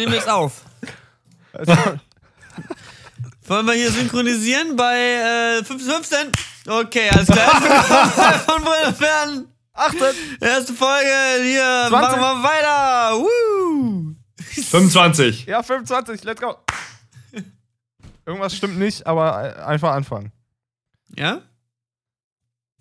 Nehme jetzt auf. Wollen wir hier synchronisieren bei äh, 15? Okay, alles klar. Von Fernen. Achtet! Erste Folge, hier 20. machen wir weiter. Woo. 25. Ja, 25, let's go! Irgendwas stimmt nicht, aber äh, einfach anfangen. Ja?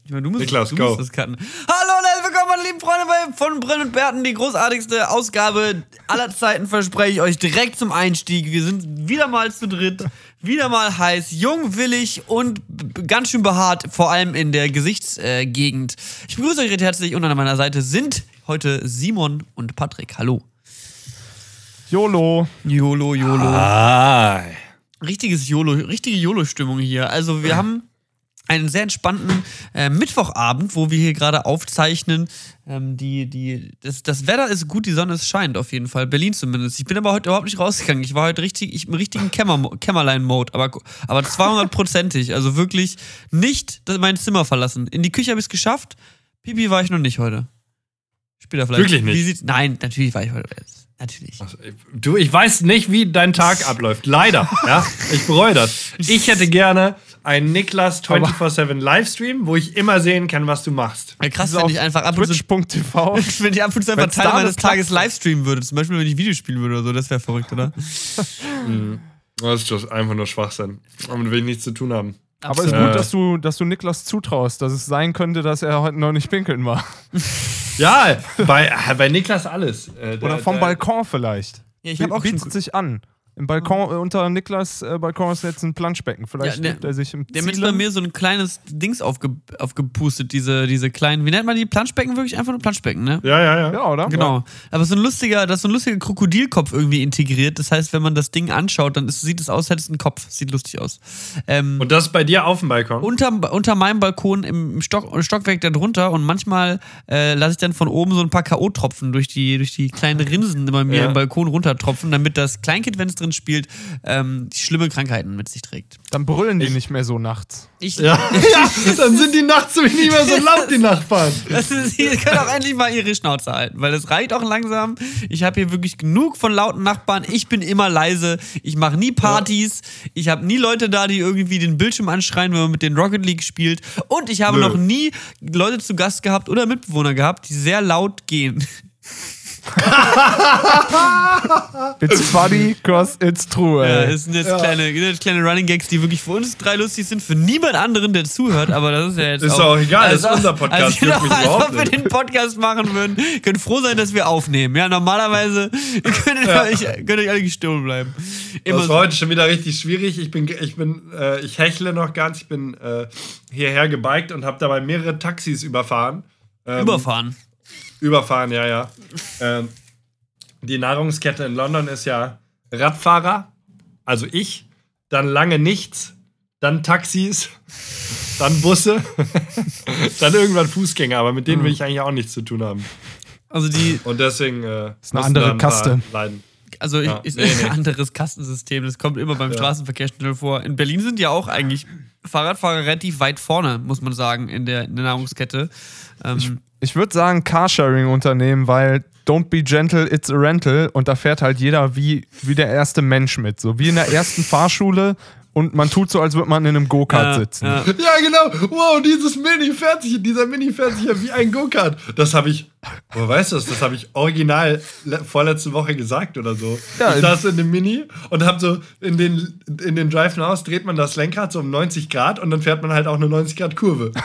Ich meine, du musst, Niklas, du go. musst das cutten. Hallo und herzlich willkommen, meine lieben Freunde von Brillen und Bärten, die großartigste Ausgabe aller Zeiten, verspreche ich euch direkt zum Einstieg. Wir sind wieder mal zu dritt, wieder mal heiß, jung, willig und ganz schön behaart, vor allem in der Gesichtsgegend. ich begrüße euch recht herzlich und an meiner Seite sind heute Simon und Patrick. Hallo. YOLO. YOLO, YOLO. Ah. richtiges YOLO, richtige YOLO-Stimmung hier. Also wir haben einen sehr entspannten äh, Mittwochabend, wo wir hier gerade aufzeichnen. Ähm, die, die, das, das Wetter ist gut, die Sonne scheint auf jeden Fall. Berlin zumindest. Ich bin aber heute überhaupt nicht rausgegangen. Ich war heute richtig, ich, im richtigen Kämmer, Kämmerlein-Mode, aber, aber 200-prozentig. Also wirklich nicht mein Zimmer verlassen. In die Küche habe ich es geschafft. Pipi war ich noch nicht heute. Später vielleicht. Wirklich nicht? Wie sieht's? Nein, natürlich war ich heute. Natürlich. Du, ich weiß nicht, wie dein Tag abläuft. Leider. Ja, ich bereue das. Ich hätte gerne einen Niklas 24-7 Livestream, wo ich immer sehen kann, was du machst. Ja, krass, wenn ich einfach ab und zu Twitch.tv. wenn ich ab und zu einfach da meines eine Tages Plattform- live streamen würde, zum Beispiel wenn ich Videos spielen würde oder so, das wäre verrückt, oder? Das ist just einfach nur Schwachsinn. Damit will ich nichts zu tun haben. Aber ist Absolut. gut, dass du, dass du Niklas zutraust, dass es sein könnte, dass er heute noch nicht pinkeln war. Ja, bei, äh, bei Niklas alles. Äh, der- Oder vom der- Balkon vielleicht. Ja, ich habe auch schon. Bietet sich an. Im Balkon, äh, unter Niklas äh, Balkon ist jetzt ein Planschbecken. Vielleicht Ja, der- gibt er sich im Der Zielen. bei mir so ein kleines Dings aufge, aufgepustet, diese, diese kleinen, wie nennt man die? Planschbecken wirklich? Einfach nur Planschbecken, ne? Ja, ja, ja. Ja, oder? Genau. Aber so ein lustiger, da ist so ein lustiger Krokodilkopf irgendwie integriert. Das heißt, wenn man das Ding anschaut, dann ist, sieht es aus, als hätte es einen Kopf. Sieht lustig aus. Ähm, Und das bei dir auf dem Balkon? unter, unter meinem Balkon im Stock, Stockwerk da drunter und manchmal äh, lasse ich dann von oben so ein paar K.O.-Tropfen durch die, durch die kleinen Rinsen bei mir Ja. im Balkon runtertropfen, damit das Kleinkind, wenn es drin spielt, ähm, schlimme Krankheiten mit sich trägt. Dann brüllen die nicht mehr so nachts. Ich, Ja. ja, dann sind die nachts nämlich nicht mehr so laut, die Nachbarn. Das ist, ihr könnt auch endlich mal ihre Schnauze halten, weil es reicht auch langsam. Ich habe hier wirklich genug von lauten Nachbarn. Ich bin immer leise. Ich mache nie Partys. Ich habe nie Leute da, die irgendwie den Bildschirm anschreien, wenn man mit den Rocket League spielt. Und ich habe Nö. noch nie Leute zu Gast gehabt oder Mitbewohner gehabt, die sehr laut gehen. It's funny, cause it's true, Ja, ey. das sind jetzt kleine, jetzt kleine Running Gags, die wirklich für uns drei lustig sind, für niemand anderen, der zuhört, aber das ist ja jetzt. Ist auch, auch egal, das ist als- unser Podcast, Also, genau, mich als ob wir den Podcast machen würden, könnt froh sein, dass wir aufnehmen. Ja, normalerweise könnt ihr, Ja. euch, könnt ihr alle gestohlen bleiben. Immer Das so. war heute schon wieder richtig schwierig. Ich bin, ich bin, äh, ich hechle noch ganz. Ich bin äh, hierher gebiked und habe dabei mehrere Taxis überfahren. Ähm, überfahren. Überfahren, ja, ja. Ähm, die Nahrungskette in London ist ja Radfahrer, also ich, dann lange nichts, dann Taxis, dann Busse, dann irgendwann Fußgänger, aber mit denen will ich eigentlich auch nichts zu tun haben. Also die, Und deswegen äh, Ist eine andere Kaste. Leiden. also Ja, ich, ist nee, nee. ein anderes Kastensystem. Das kommt immer beim Straßenverkehr schnell vor. In Berlin sind ja auch eigentlich Fahrradfahrer relativ weit vorne, muss man sagen, in der, in der Nahrungskette. Ähm, Ich würde sagen Carsharing-Unternehmen, weil don't be gentle, it's a rental und da fährt halt jeder wie, wie der erste Mensch mit. So wie in der ersten Fahrschule und man tut so, als würde man in einem Go-Kart ja, sitzen. ja. Ja, genau. Wow, dieses Mini fährt sich, dieser Mini fährt sich ja wie ein Go-Kart. Das habe ich, woher weißt du das? Das habe ich original le- vorletzte Woche gesagt oder so. Ja, ich saß in dem Mini und habe so in den, in den Drive House dreht man das Lenkrad so um 90 Grad und dann fährt man halt auch eine 90 Grad Kurve.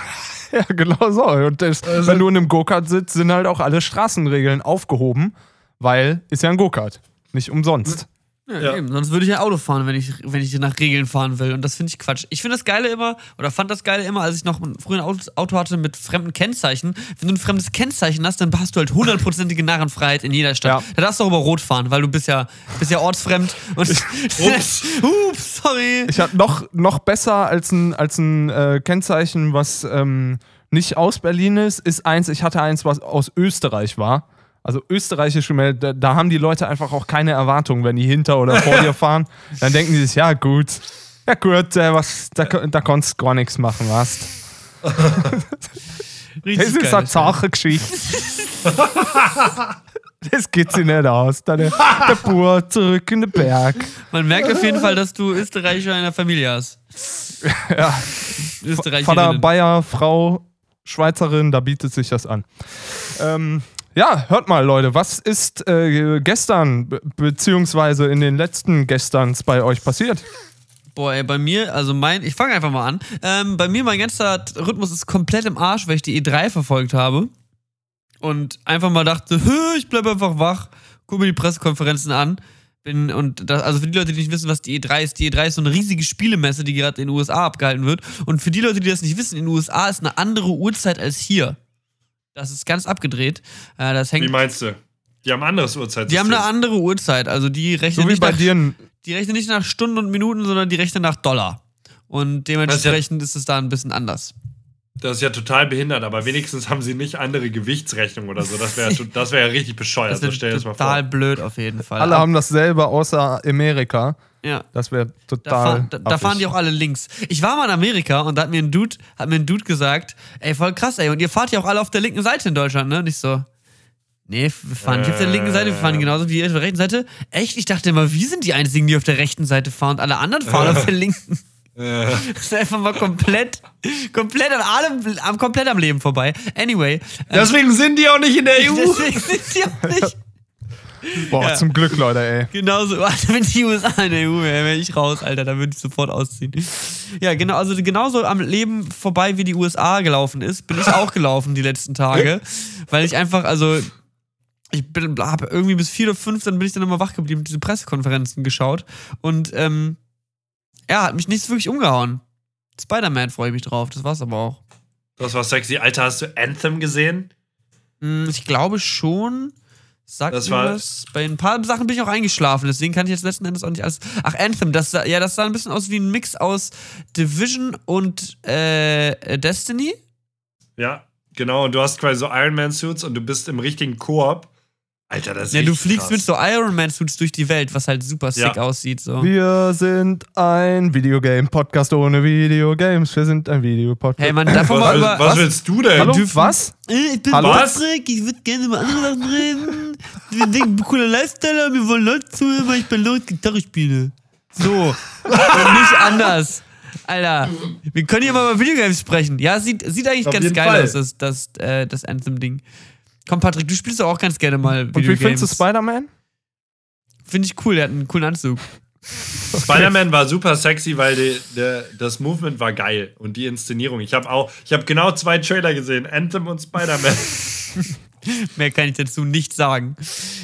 Ja, genau so. Und das, Also- wenn du in einem Go-Kart sitzt, sind halt auch alle Straßenregeln aufgehoben, weil ist ja ein Go-Kart. Nicht umsonst. Ja, Ja. Eben. Sonst würde ich ja Auto fahren, wenn ich, wenn ich nach Regeln fahren will. Und das finde ich Quatsch. Ich finde das Geile immer, oder fand das Geile immer, als ich noch ein- früher ein Auto, Auto hatte mit fremden Kennzeichen. Wenn du ein fremdes Kennzeichen hast, dann hast du halt hundertprozentige Narrenfreiheit in jeder Stadt. Ja. Da darfst du auch über Rot fahren, weil du bist ja, bist ja ortsfremd. Und Ups. Ups, sorry. Ich hatte noch, noch besser als ein, als ein äh, Kennzeichen, was ähm, nicht aus Berlin ist, ist eins, ich hatte eins, was aus Österreich war. Also österreichische Meldungen, da, da haben die Leute einfach auch keine Erwartungen, wenn die hinter oder vor dir fahren. Dann denken die sich, ja gut, ja gut, äh, was, da, da kannst du gar nichts machen, was? Das ist eine Sachengeschichte. Das geht sie nicht aus. Da der, Bur zurück in den Berg. Man merkt auf jeden Fall, dass du Österreicher in der Familie hast. Ja. Vater Bayer, Frau Schweizerin, da bietet sich das an. Ähm, ja, hört mal, Leute, was ist äh, gestern be beziehungsweise in den letzten Gesterns bei euch passiert? Boah, ey, bei mir, also mein, ich fange einfach mal an. Ähm, bei mir, mein ganzer Rhythmus ist komplett im Arsch, weil ich die E3 verfolgt habe. Und einfach mal dachte, "Hö, ich bleibe einfach wach, gucke mir die Pressekonferenzen an. Bin, und das, also für die Leute, die nicht wissen, was die E3 ist, die E3 ist so eine riesige Spielemesse, die gerade in den USA abgehalten wird. Und für die Leute, die das nicht wissen, in den USA ist eine andere Uhrzeit als hier. Das ist ganz abgedreht. Äh, das hängt Wie meinst du? Die haben ein anderes Uhrzeit. die haben eine andere Uhrzeit, also die rechnen So wie nicht bei nach, die rechnen nicht nach Stunden und Minuten, sondern die rechnen nach Dollar. Und dementsprechend ist es da ein bisschen anders. Das ist ja total behindert, aber wenigstens haben sie nicht andere Gewichtsrechnung oder so. Das wäre das wär ja richtig bescheuert. Das so ist stell dir das mal total vor. blöd auf jeden Fall. Alle Aber- haben dasselbe außer Amerika. ja. Das wäre Da, total. da, da affig. fahren die auch alle links. Ich war mal in Amerika und da hat mir ein Dude, hat mir ein Dude gesagt, ey, voll krass, ey, und ihr fahrt ja auch alle auf der linken Seite in Deutschland, ne? Nicht so. Nee, wir fahren nicht auf der linken Seite, wir fahren Äh. genauso wie ihr auf der rechten Seite. Echt? Ich dachte immer, wir sind die einzigen, die auf der rechten Seite fahren und alle anderen fahren auf der linken. Das ist einfach mal komplett, komplett an allem, am, komplett am Leben vorbei. Anyway. ähm, deswegen sind die auch nicht in der EU. deswegen sind die auch nicht. Boah, Ja. zum Glück, Leute, ey. Genauso, Alter, wenn die USA in der EU wäre, wäre ich raus, Alter, da würde ich sofort ausziehen. Ja, genau, also genauso am Leben vorbei, wie die USA gelaufen ist, bin ich auch gelaufen die letzten Tage, weil ich einfach, also ich bin, habe irgendwie bis vier oder fünf, dann bin ich dann immer wach geblieben, diese Pressekonferenzen geschaut und ähm, ja, hat mich nichts wirklich umgehauen. Spider-Man freue ich mich drauf, das war's aber auch. Das war sexy. Alter, hast du Anthem gesehen? Hm, Ich glaube schon. Sagt Das mir war- das. Bei ein paar Sachen bin ich auch eingeschlafen, deswegen kann ich jetzt letzten Endes auch nicht alles. Ach, Anthem, das sah, ja, das sah ein bisschen aus wie ein Mix aus Division und äh, Destiny. Ja, genau. Und du hast quasi so Iron Man Suits und du bist im richtigen Koop. Alter, das ist Ja, du fliegst krass. mit so Iron Man Suits durch die Welt, was halt super sick Ja. aussieht. So. Wir sind ein Videogame-Podcast ohne Videogames. Wir sind ein Videopodcast. Hey, man, davon Was, mal über. was willst du denn? Hallo? dürfen- Was? Ich bin Hallo? Patrick, ich würde gerne über andere Sachen reden. Wir denken, cooler Lifestyle, wir wollen Leute zuhören, weil ich bei Leuten Gitarre spiele. So. Und nicht anders. Alter, wir können hier mal über Videogames sprechen. Ja, sieht, sieht eigentlich Auf ganz geil Fall. aus, das, das, äh, das Anthem-Ding. Komm, Patrick, du spielst doch auch ganz gerne mal Und wie findest du Spider-Man? Finde ich cool, der hat einen coolen Anzug. Spider-Man war super sexy, weil die, der, das Movement war geil und die Inszenierung. Ich habe auch, ich habe genau zwei Trailer gesehen, Anthem und Spider-Man. Mehr kann ich dazu nicht sagen.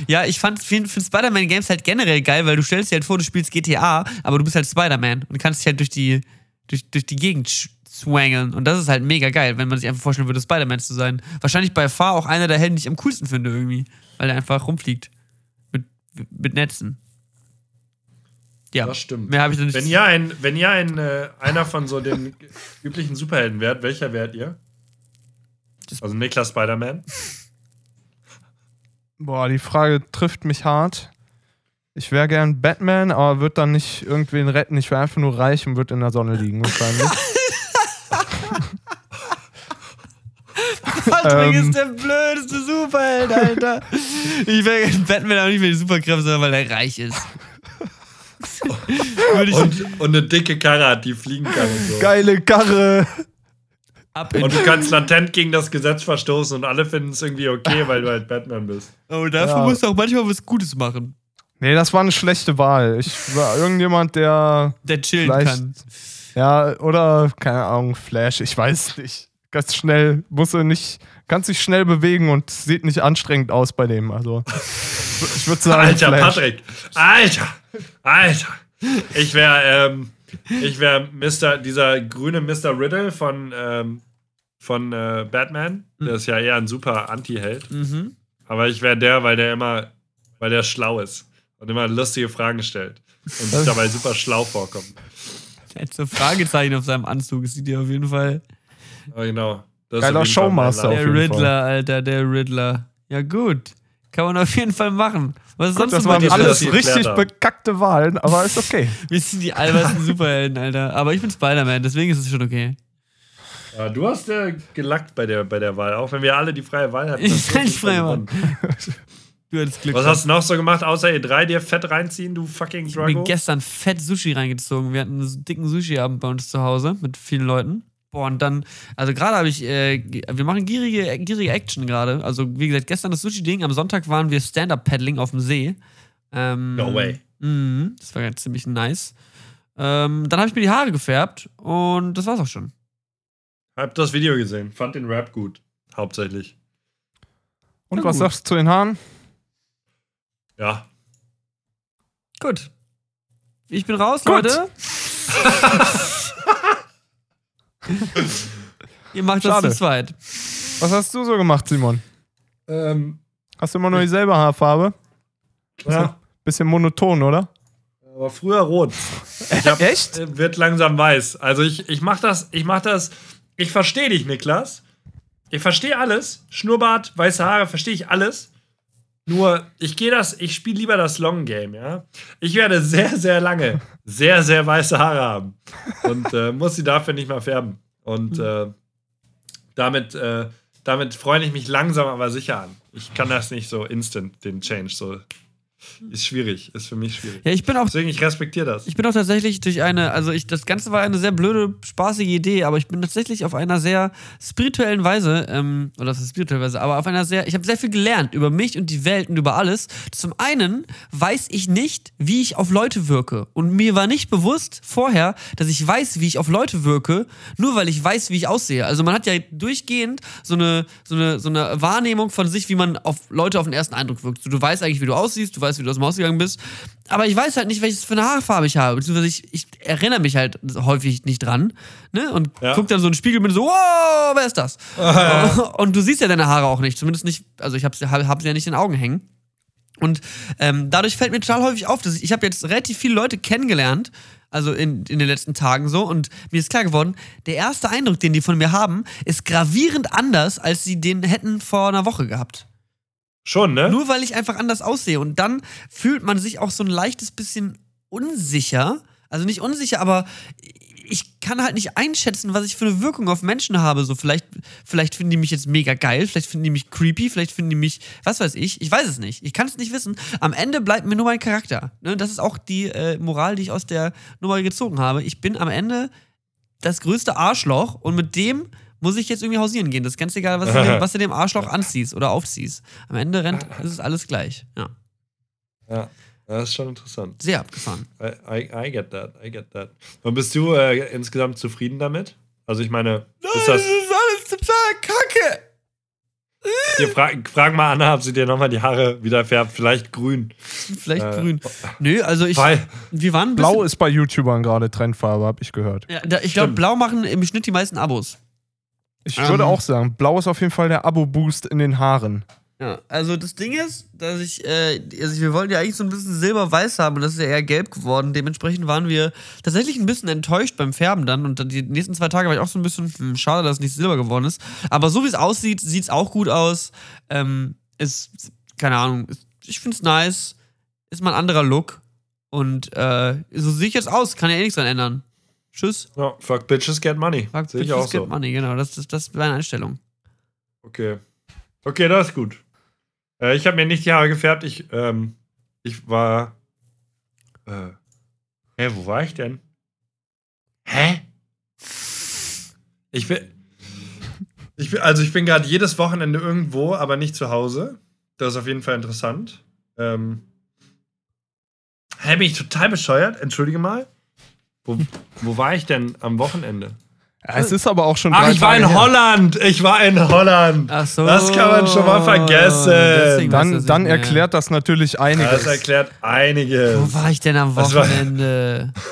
Ja, ich fand find, find Spider-Man-Games halt generell geil, weil du stellst dir halt vor, du spielst GTA, aber du bist halt Spider-Man und kannst dich halt durch die, durch, durch die Gegend swangeln. Und das ist halt mega geil, wenn man sich einfach vorstellen würde, Spider-Man zu sein. Wahrscheinlich bei Far auch einer der Helden, die ich am coolsten finde irgendwie, weil er einfach rumfliegt. Mit, mit Netzen. Ja, Das stimmt. mehr habe ich noch nicht. Wenn ihr ein, wenn ihr ein, äh, einer von so den üblichen Superhelden wärt, welcher wärt ihr? Also Niklas Spider-Man. Boah, die Frage trifft mich hart. Ich wäre gern Batman, aber würde dann nicht irgendwen retten. Ich wäre einfach nur reich und würde in der Sonne liegen wahrscheinlich. Patrick Ähm. ist der blödeste Superheld, Alter. ich wäre Batman auch nicht mehr die Superkräfte, sondern weil er reich ist. Und, und eine dicke Karre hat, die fliegen kann und so. Geile Karre! Und du kannst latent gegen das Gesetz verstoßen und alle finden es irgendwie okay, weil du halt Batman bist. Oh, dafür Ja. musst du auch manchmal was Gutes machen. Nee, das war eine schlechte Wahl. Ich war irgendjemand, der. Der chillen kann. Ja, oder, keine Ahnung, Flash, ich weiß nicht. Ganz schnell, muss er nicht, kann sich schnell bewegen und sieht nicht anstrengend aus bei dem. Also, ich würde sagen, Alter, Flash. Patrick. Alter. Alter. Ich wäre, ähm, ich wäre Mr., dieser grüne Mr. Riddle von, ähm, von äh, Batman. Der ist ja eher ein super Anti-Held. Mhm. Aber ich wäre der, weil der immer, weil der schlau ist und immer lustige Fragen stellt und sich dabei super schlau vorkommt. Er hat so Fragezeichen auf seinem Anzug. Das sieht ja auf jeden Fall. Aber genau. Das Geiler auf jeden Fall mein Showmaster. Der Riddler, Alter, der Riddler. Ja, gut. Kann man auf jeden Fall machen. Was ist sonst Das waren alles richtig haben. bekackte Wahlen, aber ist okay. Wir sind die albersten Superhelden, Alter. Aber ich bin Spider-Man, deswegen ist es schon okay. Ja, du hast ja gelackt bei der, bei der Wahl, auch wenn wir alle die freie Wahl hatten. Ich bin nicht auf Du hattest Glück. Was hast du noch so gemacht, außer E3 dir fett reinziehen, du fucking Ich hab mir Drago? gestern fett Sushi reingezogen. Wir hatten einen dicken Sushi-Abend bei uns zu Hause mit vielen Leuten. Boah, und dann, also gerade habe ich, äh, wir machen gierige, gierige Action gerade. Also, wie gesagt, gestern das Sushi-Ding, am Sonntag waren wir Stand-Up-Paddling auf dem See. Ähm, No way. Mhm, das war ganz ziemlich nice. Ähm, dann habe ich mir die Haare gefärbt und das war's auch schon. Hab das Video gesehen, fand den Rap gut, hauptsächlich. Und Na was gut. sagst du zu den Haaren? Ja. Gut. Ich bin raus, Gut. Leute. Ihr macht das Schade. zu zweit. Was hast du so gemacht, Simon? Ähm, Hast du immer noch dieselbe Haarfarbe? ja. Bisschen monoton, oder? Aber früher rot. Ich hab, Echt? äh, Wird langsam weiß. Also ich, ich mach das, ich mach das, ich verstehe dich, Niklas. Ich verstehe alles. Schnurrbart, weiße Haare, verstehe ich alles. Nur, ich gehe das, ich spiele lieber das Long Game, ja. Ich werde sehr, sehr lange sehr, sehr weiße Haare haben. Und äh, muss sie dafür nicht mal färben. Und äh, damit, äh, damit freue ich mich langsam aber sicher an. Ich kann das nicht so instant, den Change. So. Ist schwierig, ist für mich schwierig. Ja, ich bin auch Deswegen, ich respektiere das. Ich bin auch tatsächlich durch eine, also ich, das Ganze war eine sehr blöde, spaßige Idee, aber ich bin tatsächlich auf einer sehr spirituellen Weise, ähm, oder das ist spirituelle Weise, aber auf einer sehr, ich habe sehr viel gelernt über mich und die Welt und über alles. Zum einen weiß ich nicht, wie ich auf Leute wirke. Und mir war nicht bewusst vorher, dass ich weiß, wie ich auf Leute wirke, nur weil ich weiß, wie ich aussehe. Also man hat ja durchgehend so eine, so eine, so eine Wahrnehmung von sich, wie man auf Leute auf den ersten Eindruck wirkt. Du weißt eigentlich, wie du aussiehst, du weißt, wie du aus dem Haus gegangen bist, aber ich weiß halt nicht, welches für eine Haarfarbe ich habe. Beziehungsweise ich, ich erinnere mich halt häufig nicht dran. Ne? Und Ja. guck dann so in den Spiegel und bin so, wow, wer ist das? und du siehst ja deine Haare auch nicht. Zumindest nicht, also ich habe hab, hab sie ja nicht in den Augen hängen. Und ähm, dadurch fällt mir total häufig auf, dass ich, ich habe jetzt relativ viele Leute kennengelernt, also in, in den letzten Tagen so, und mir ist klar geworden, der erste Eindruck, den die von mir haben, ist gravierend anders, als sie den hätten vor einer Woche gehabt. Schon, ne? Nur weil ich einfach anders aussehe. Und dann fühlt man sich auch so ein leichtes bisschen unsicher. Also nicht unsicher, aber ich kann halt nicht einschätzen, was ich für eine Wirkung auf Menschen habe. So, vielleicht, vielleicht finden die mich jetzt mega geil, vielleicht finden die mich creepy, vielleicht finden die mich, was weiß ich, ich weiß es nicht. Ich kann es nicht wissen. Am Ende bleibt mir nur mein Charakter. Ne? Das ist auch die äh, Moral, die ich aus der Nummer gezogen habe. Ich bin am Ende das größte Arschloch und mit dem muss ich jetzt irgendwie hausieren gehen. Das ist ganz egal, was du dem, was du dem Arschloch anziehst oder aufziehst. Am Ende rennt, ist es alles gleich. Ja. Ja, das ist schon interessant. Sehr abgefahren. I, I, I get that, I get that. Und bist du äh, insgesamt zufrieden damit? Also ich meine, ist das, ist alles total kacke. dir fra frag mal Anna, ob sie dir nochmal die Haare wieder färbt, vielleicht grün. Vielleicht Äh, grün. Nö, also ich. Weil, Wir waren Blau ist bei YouTubern gerade Trendfarbe, habe ich gehört. Ja, da, ich glaube, blau machen im Schnitt die meisten Abos. Ich Ähm. würde auch sagen, Blau ist auf jeden Fall der Abo-Boost in den Haaren. Ja, also das Ding ist, dass ich, äh, also wir wollten ja eigentlich so ein bisschen silber-weiß haben und das ist ja eher gelb geworden. Dementsprechend waren wir tatsächlich ein bisschen enttäuscht beim Färben dann und dann die nächsten zwei Tage war ich auch so ein bisschen, hm, schade, dass es nicht silber geworden ist. Aber so wie es aussieht, sieht es auch gut aus. Ähm, ist, keine Ahnung, ist, ich finde es nice. Ist mal ein anderer Look. Und äh, so sehe ich jetzt aus, kann ja eh nichts dran ändern. Tschüss. ja, fuck bitches get money. Fuck, Sehe ich bitches get so. money, genau. Das, das, das ist meine Einstellung. Okay. Okay, das ist gut. Äh, ich habe mir nicht die Haare gefärbt. Ich, ähm, ich war. Äh, hä, wo war ich denn? Hä? Ich bin. Ich bin also ich bin gerade jedes Wochenende irgendwo, aber nicht zu Hause. Das ist auf jeden Fall interessant. Ähm, hä, bin ich total bescheuert? Entschuldige mal. Wo, wo war ich denn am Wochenende? Ja, es ist aber auch schon Ach, ich war in her. Holland. Ich war in Holland. Ach so. Das kann man schon mal vergessen. Dann, das dann erklärt das natürlich Das einiges. erklärt einiges. Wo war ich denn am Das Wochenende?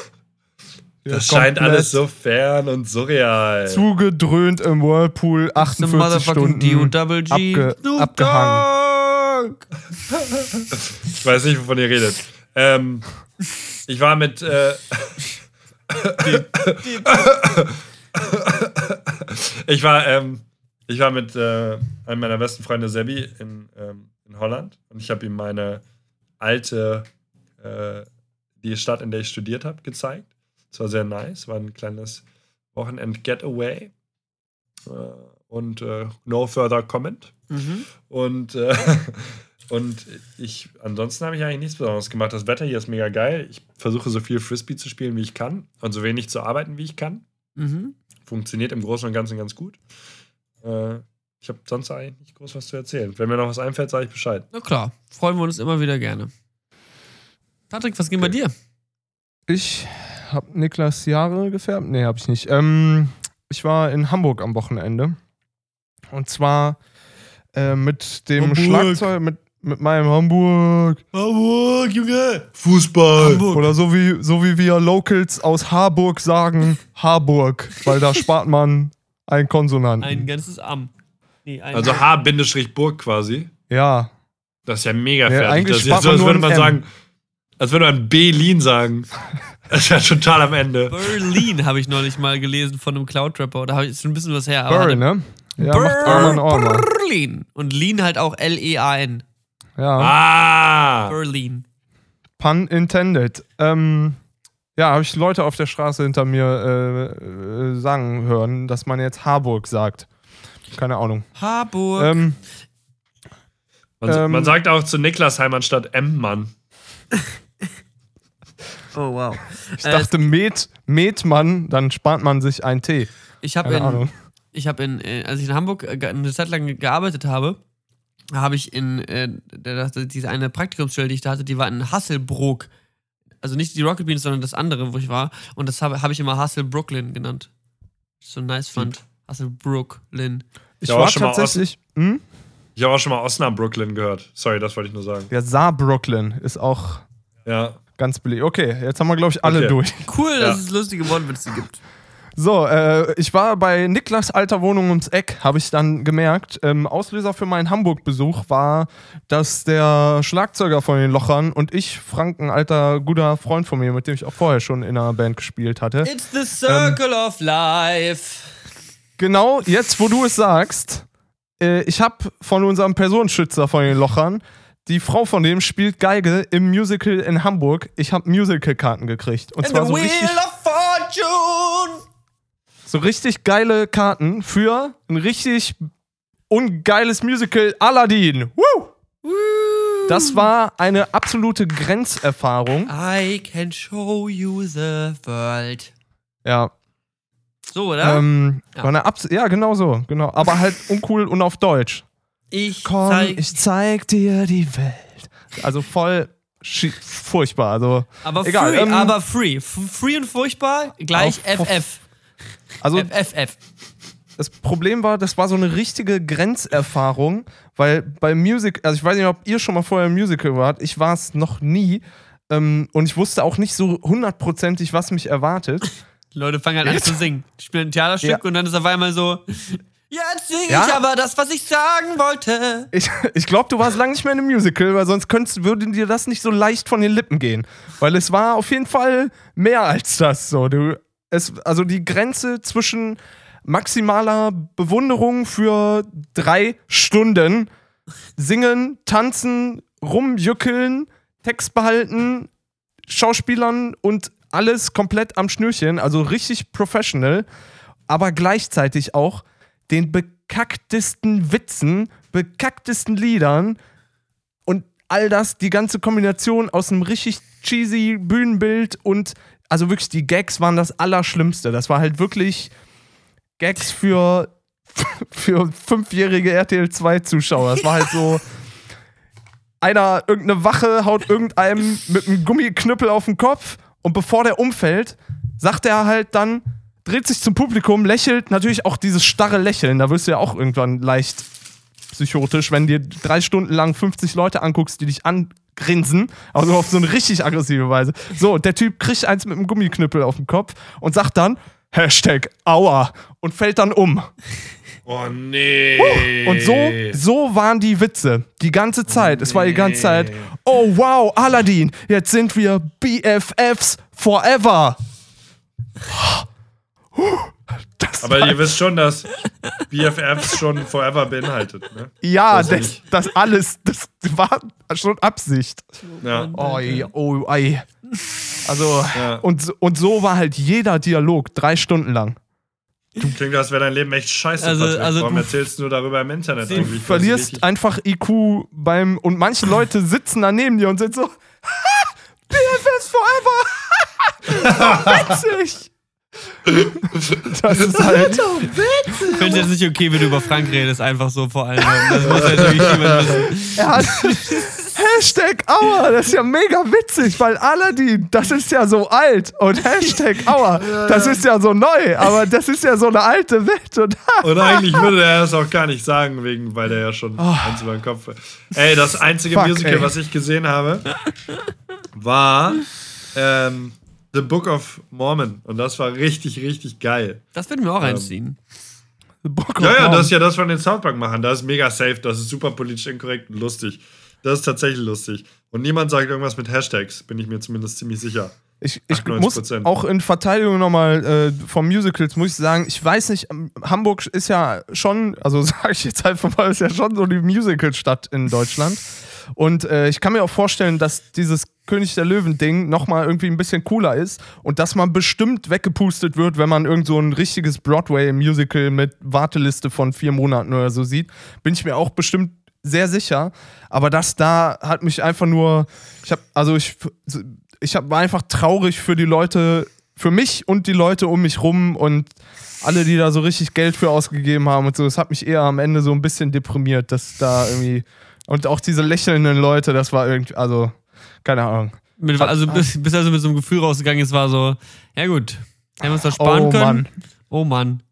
Das scheint alles so fern und surreal. Zugedröhnt im Whirlpool, The 48 motherfucking D Stunden. Double G. abge- abgehangen. Ich weiß nicht, wovon ihr redet. Ähm, ich war mit. Äh, ich war, ähm, ich war mit äh, einem meiner besten Freunde Sebi in, ähm, in Holland und ich habe ihm meine alte, äh, die Stadt, in der ich studiert habe, gezeigt. Es war sehr nice, war ein kleines Wochenend-Getaway. Äh, und äh, no further comment. Mhm. Und äh, Und ich, ansonsten habe ich eigentlich nichts Besonderes gemacht. Das Wetter hier ist mega geil. Ich versuche so viel Frisbee zu spielen, wie ich kann. Und so wenig zu arbeiten, wie ich kann. Mhm. Funktioniert im Großen und Ganzen ganz gut. Äh, ich habe sonst eigentlich nicht groß was zu erzählen. Wenn mir noch was einfällt, sage ich Bescheid. Na klar, freuen wir uns immer wieder gerne. Patrick, was ging bei dir? Ich habe Niklas Jahre gefärbt. Nee, habe ich nicht. Ähm, ich war in Hamburg am Wochenende. Und zwar äh, mit dem Hamburg. Schlagzeug, mit, mit meinem Hamburg. Hamburg, Junge! Fußball! Oder so wie, so wie wir Locals aus Harburg sagen, Harburg. Weil da spart man einen Konsonanten. Ein ganzes Am. Nee, ein Also H-Burg quasi. ja. Das ist ja mega Ja, fertig. eigentlich das ist spart so, als würde man ein sagen, als würde man Berlin sagen. Das ist ja total am Ende. Berlin habe ich neulich mal gelesen von einem Cloud-Rapper. Da habe ich schon ein bisschen was her. hatte- ne? Ja, macht Arman Orma. Berlin. Und Lean halt auch L-E-A-N. Ja. Ah! Berlin. Pun intended. Ähm, ja, habe ich Leute auf der Straße hinter mir äh, äh, sagen hören, dass man jetzt Harburg sagt. Keine Ahnung. Harburg. Ähm, Man, Ähm, man sagt auch zu Niklasheim anstatt M-Mann. oh, wow. ich dachte, Met, Metmann, dann spart man sich ein T. Ich habe Keine in, ich habe in, äh, als ich in Hamburg äh, eine Zeit lang gearbeitet habe, habe ich in, äh, diese eine Praktikumsstelle, die ich da hatte, die war in Hasselbrook. Also nicht die Rocket Beans, sondern das andere, wo ich war. Und das habe habe ich immer Hassel Brooklyn genannt. Ich so nice fand. Hassel Brooklyn. Ich Ja, auch war schon mal tatsächlich. Hm? Ich habe auch schon mal Osnabrück Brooklyn gehört. Sorry, das wollte ich nur sagen. Ja, Saar Brooklyn ist auch Ja. ganz billig. Okay, jetzt haben wir, glaube ich, alle Okay. durch. Cool, Ja. dass es lustige Wortwitze gibt. So, äh, ich war bei Niklas alter Wohnung ums Eck, habe ich dann gemerkt. Ähm, Auslöser für meinen Hamburg-Besuch war, dass der Schlagzeuger von den Lochern und ich, Frank, ein alter guter Freund von mir, mit dem ich auch vorher schon in einer Band gespielt hatte. It's the circle of life. Genau, jetzt wo du es sagst, äh, ich habe von unserem Personenschützer von den Lochern, die Frau von dem spielt Geige im Musical in Hamburg. Ich habe Musical-Karten gekriegt. Und And zwar the so wheel richtig, of fortune. So richtig geile Karten für ein richtig ungeiles Musical Aladdin. Woo! Das war eine absolute Grenzerfahrung. I can show you the world. Ja, So, oder? ähm, Ja. war eine Abs ja, genau so, genau. Aber halt uncool und auf Deutsch. ich Komm, zeig. ich zeig dir die Welt. Also voll furchtbar. Also, aber egal, free, ähm, aber free. F free und furchtbar gleich FF. Also FFF. das Problem war, das war so eine richtige Grenzerfahrung, weil bei Music, also ich weiß nicht, ob ihr schon mal vorher im Musical wart, ich war es noch nie ähm, und ich wusste auch nicht so hundertprozentig, was mich erwartet. Die Leute fangen halt an zu singen. Die spielen ein Theaterstück Ja. und dann ist auf einmal so. Jetzt singe Ja. ich aber das, was ich sagen wollte. Ich, ich glaube, du warst lange nicht mehr in einem Musical, weil sonst könntest, würde dir das nicht so leicht von den Lippen gehen. Weil es war auf jeden Fall mehr als das. So. Du, es, also die Grenze zwischen maximaler Bewunderung für drei Stunden singen, tanzen, rumjückeln, Text behalten, Schauspielern und alles komplett am Schnürchen, also richtig professional, aber gleichzeitig auch den bekacktesten Witzen, bekacktesten Liedern und all das, die ganze Kombination aus einem richtig cheesy Bühnenbild und also wirklich die Gags waren das Allerschlimmste. Das war halt wirklich Gags für, für fünfjährige RTL 2 Zuschauer. Das war halt so. Einer, irgendeine Wache haut irgendeinem mit einem Gummiknüppel auf den Kopf und bevor der umfällt, sagt er halt dann, dreht sich zum Publikum, lächelt, natürlich auch dieses starre Lächeln, da wirst du ja auch irgendwann leicht psychotisch, wenn dir drei Stunden lang 50 Leute anguckst, die dich angrinsen, also auf so eine richtig aggressive Weise. So, der Typ kriegt eins mit einem Gummiknüppel auf den Kopf und sagt dann, Hashtag Aua und fällt dann um. Oh nee. Und so, so waren die Witze. Die ganze Zeit. Es war die ganze Zeit, oh wow, Aladdin, jetzt sind wir BFFs forever. Das Aber ihr wisst schon, dass BFFs schon Forever beinhaltet, ne? ja, das das, nicht. das alles, das war schon Absicht. Ja. Oh, ey, oh, ey. Also, Ja. und, so- und so war halt jeder Dialog drei Stunden lang. Klingt, als wäre dein Leben echt scheiße. Also- also Warum du- erzählst du nur darüber im Internet Du? Du verlierst einfach IQ beim. Und manche Leute sitzen da neben dir und sind so. BFS Forever! Witzig! Das ist halt. Ich finde es jetzt nicht okay, wenn du über Frank redest, einfach so vor allem. Das muss jetzt wirklich jemand wissen. Er hat Hashtag Aua, das ist ja mega witzig, weil Aladdin, das ist ja so alt und Hashtag Aua, das ist ja so neu, aber das ist ja so eine alte Welt und Und eigentlich würde er das auch gar nicht sagen, wegen, weil der ja schon eins über den Kopf. Ey, das einzige Oh. Fuck, Musical, ey. was ich gesehen habe, war ähm, The Book of Mormon. Und das war richtig, richtig geil. Das würden wir auch reinziehen. Bock Ja, auf ja, Morgen. das ist ja das von den South Park machen. Das ist mega safe, das ist super politisch inkorrekt und lustig. Das ist tatsächlich lustig. Und niemand sagt irgendwas mit Hashtags, bin ich mir zumindest ziemlich sicher. Ich, ich 98%. muss auch in Verteidigung nochmal äh, vom Musicals, muss ich sagen, ich weiß nicht, ähm, Hamburg ist ja schon, also sage ich jetzt einfach mal, ist ja schon so die Musicalstadt in Deutschland. Und äh, ich kann mir auch vorstellen, dass dieses König der Löwen-Ding nochmal irgendwie ein bisschen cooler ist und dass man bestimmt weggepustet wird, wenn man irgend so ein richtiges Broadway-Musical mit Warteliste von vier Monaten oder so sieht. Bin ich mir auch bestimmt sehr sicher. Aber das da hat mich einfach nur, ich habe, also ich, ich hab, war einfach traurig für die Leute, für mich und die Leute um mich rum und alle, die da so richtig Geld für ausgegeben haben und so. Das hat mich eher am Ende so ein bisschen deprimiert, dass da irgendwie und auch diese lächelnden Leute, das war irgendwie, also keine Ahnung. Mit, also bis, bis also mit so einem Gefühl rausgegangen ist, war so, ja gut, hätten wir uns das sparen oh können. Mann, Oh Mann.